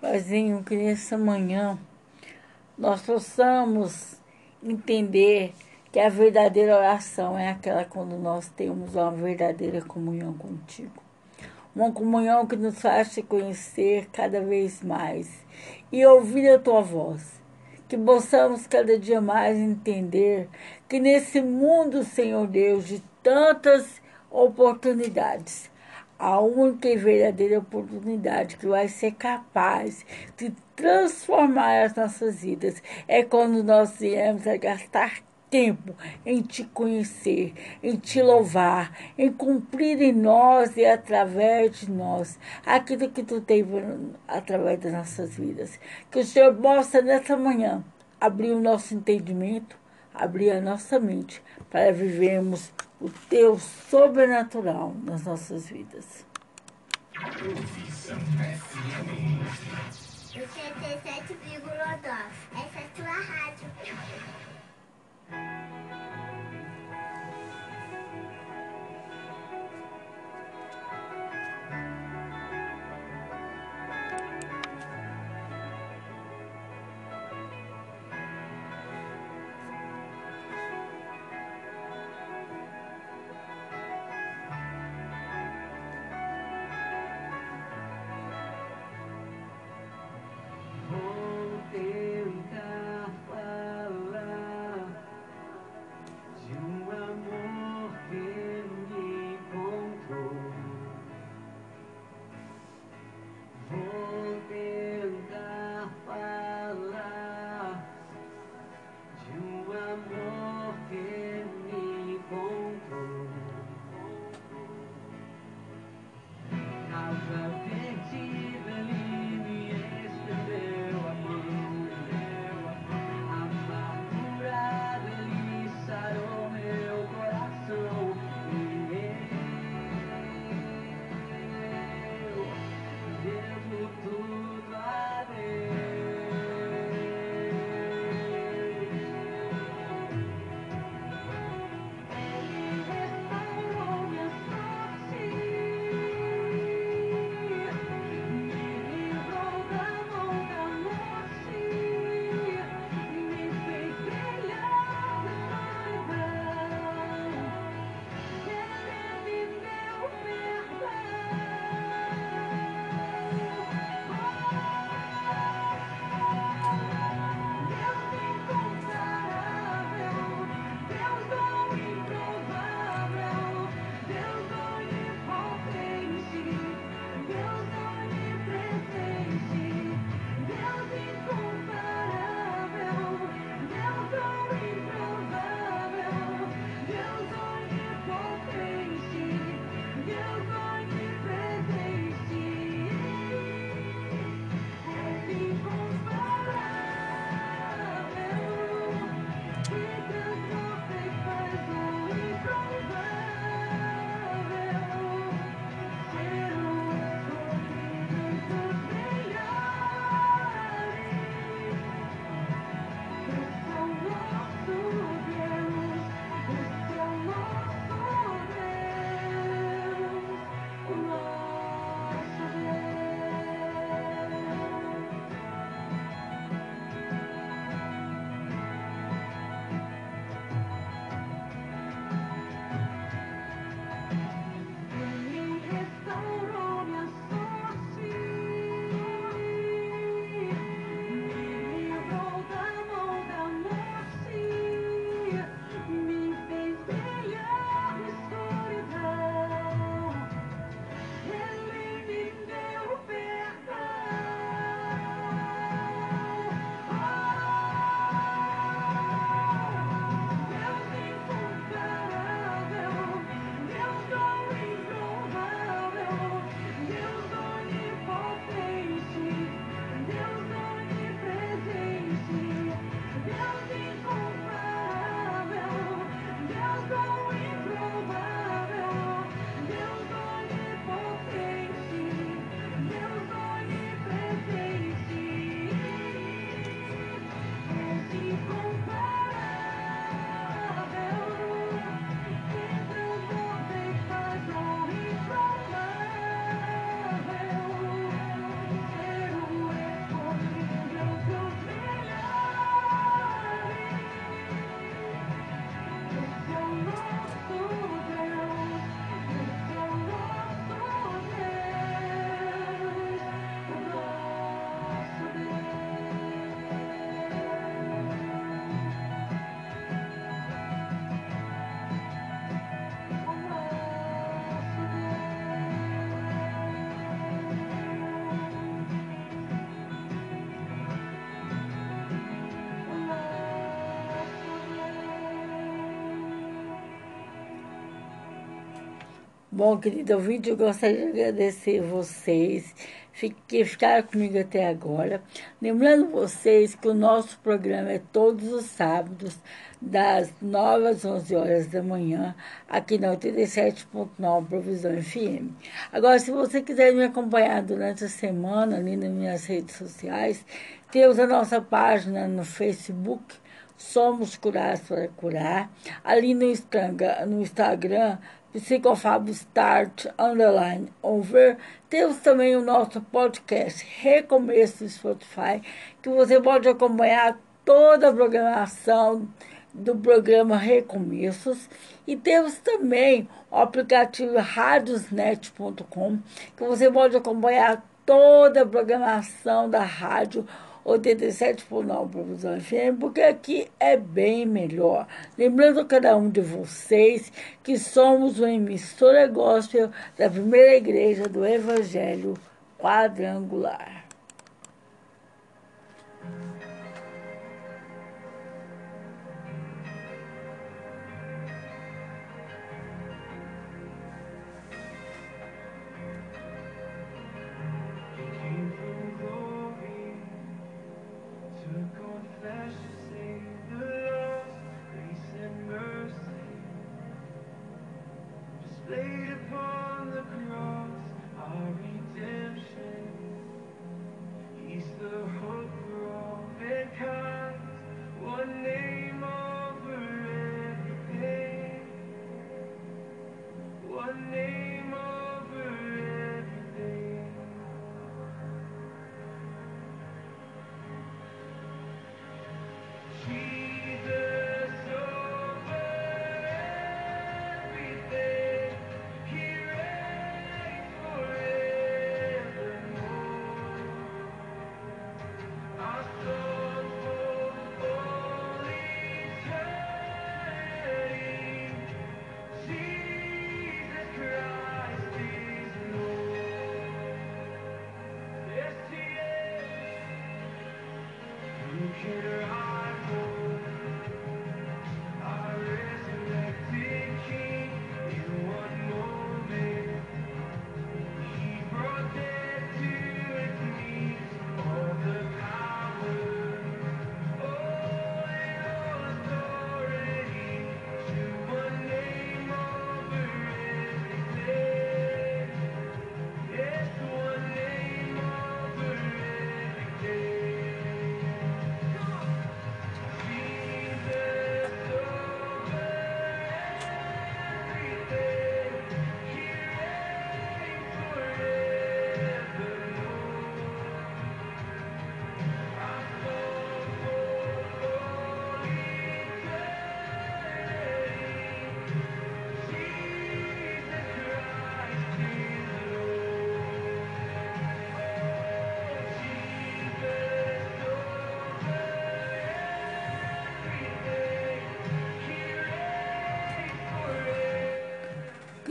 Paizinho, que nessa manhã nós possamos entender que a verdadeira oração é aquela quando nós temos uma verdadeira comunhão contigo. Uma comunhão que nos faz te conhecer cada vez mais e ouvir a tua voz. Que possamos cada dia mais entender que nesse mundo, Senhor Deus, de tantas oportunidades, a única e verdadeira oportunidade que vai ser capaz de transformar as nossas vidas é quando nós viemos a gastar tempo em te conhecer, em te louvar, em cumprir em nós e através de nós aquilo que tu tem através das nossas vidas. Que o Senhor possa nessa manhã abrir o nosso entendimento, abrir a nossa mente para vivermos o teu sobrenatural nas nossas vidas. Profissão FM. O 77,9. Essa é tua rádio. Bom, querido ouvinte, eu gostaria de agradecer vocês que ficaram comigo até agora. Lembrando vocês que o nosso programa é todos os sábados, das 9 às 11 horas da manhã, aqui na 87.9 Provisão FM. Agora, se você quiser me acompanhar durante a semana, ali nas minhas redes sociais, temos a nossa página no Facebook, Somos Curados para Curar. Ali no Instagram, no Instagram Psicofab Start Underline Over. Temos também o nosso podcast Recomeço do Spotify, que você pode acompanhar toda a programação do programa Recomeços. E temos também o aplicativo radiosnet.com, que você pode acompanhar toda a programação da rádio 87.9 Provisão FM, porque aqui é bem melhor. Lembrando a cada um de vocês que somos uma emissora gospel da primeira igreja do Evangelho Quadrangular.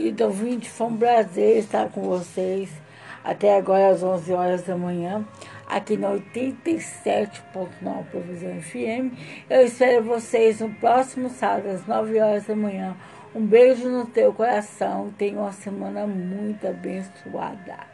Querido ouvinte, foi um prazer estar com vocês até agora às 11 horas da manhã, aqui na 87.9 Provisão FM. Eu espero vocês no próximo sábado, às 9 horas da manhã. Um beijo no teu coração. Tenha uma semana muito abençoada.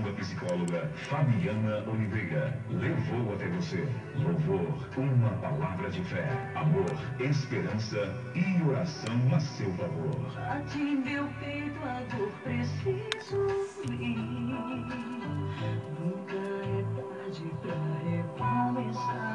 da psicóloga Fabiana Oliveira, levou até você louvor, uma palavra de fé, amor, esperança e oração a seu favor. A ti, meu perdoador, preciso ir. Nunca é tarde pra recomeçar.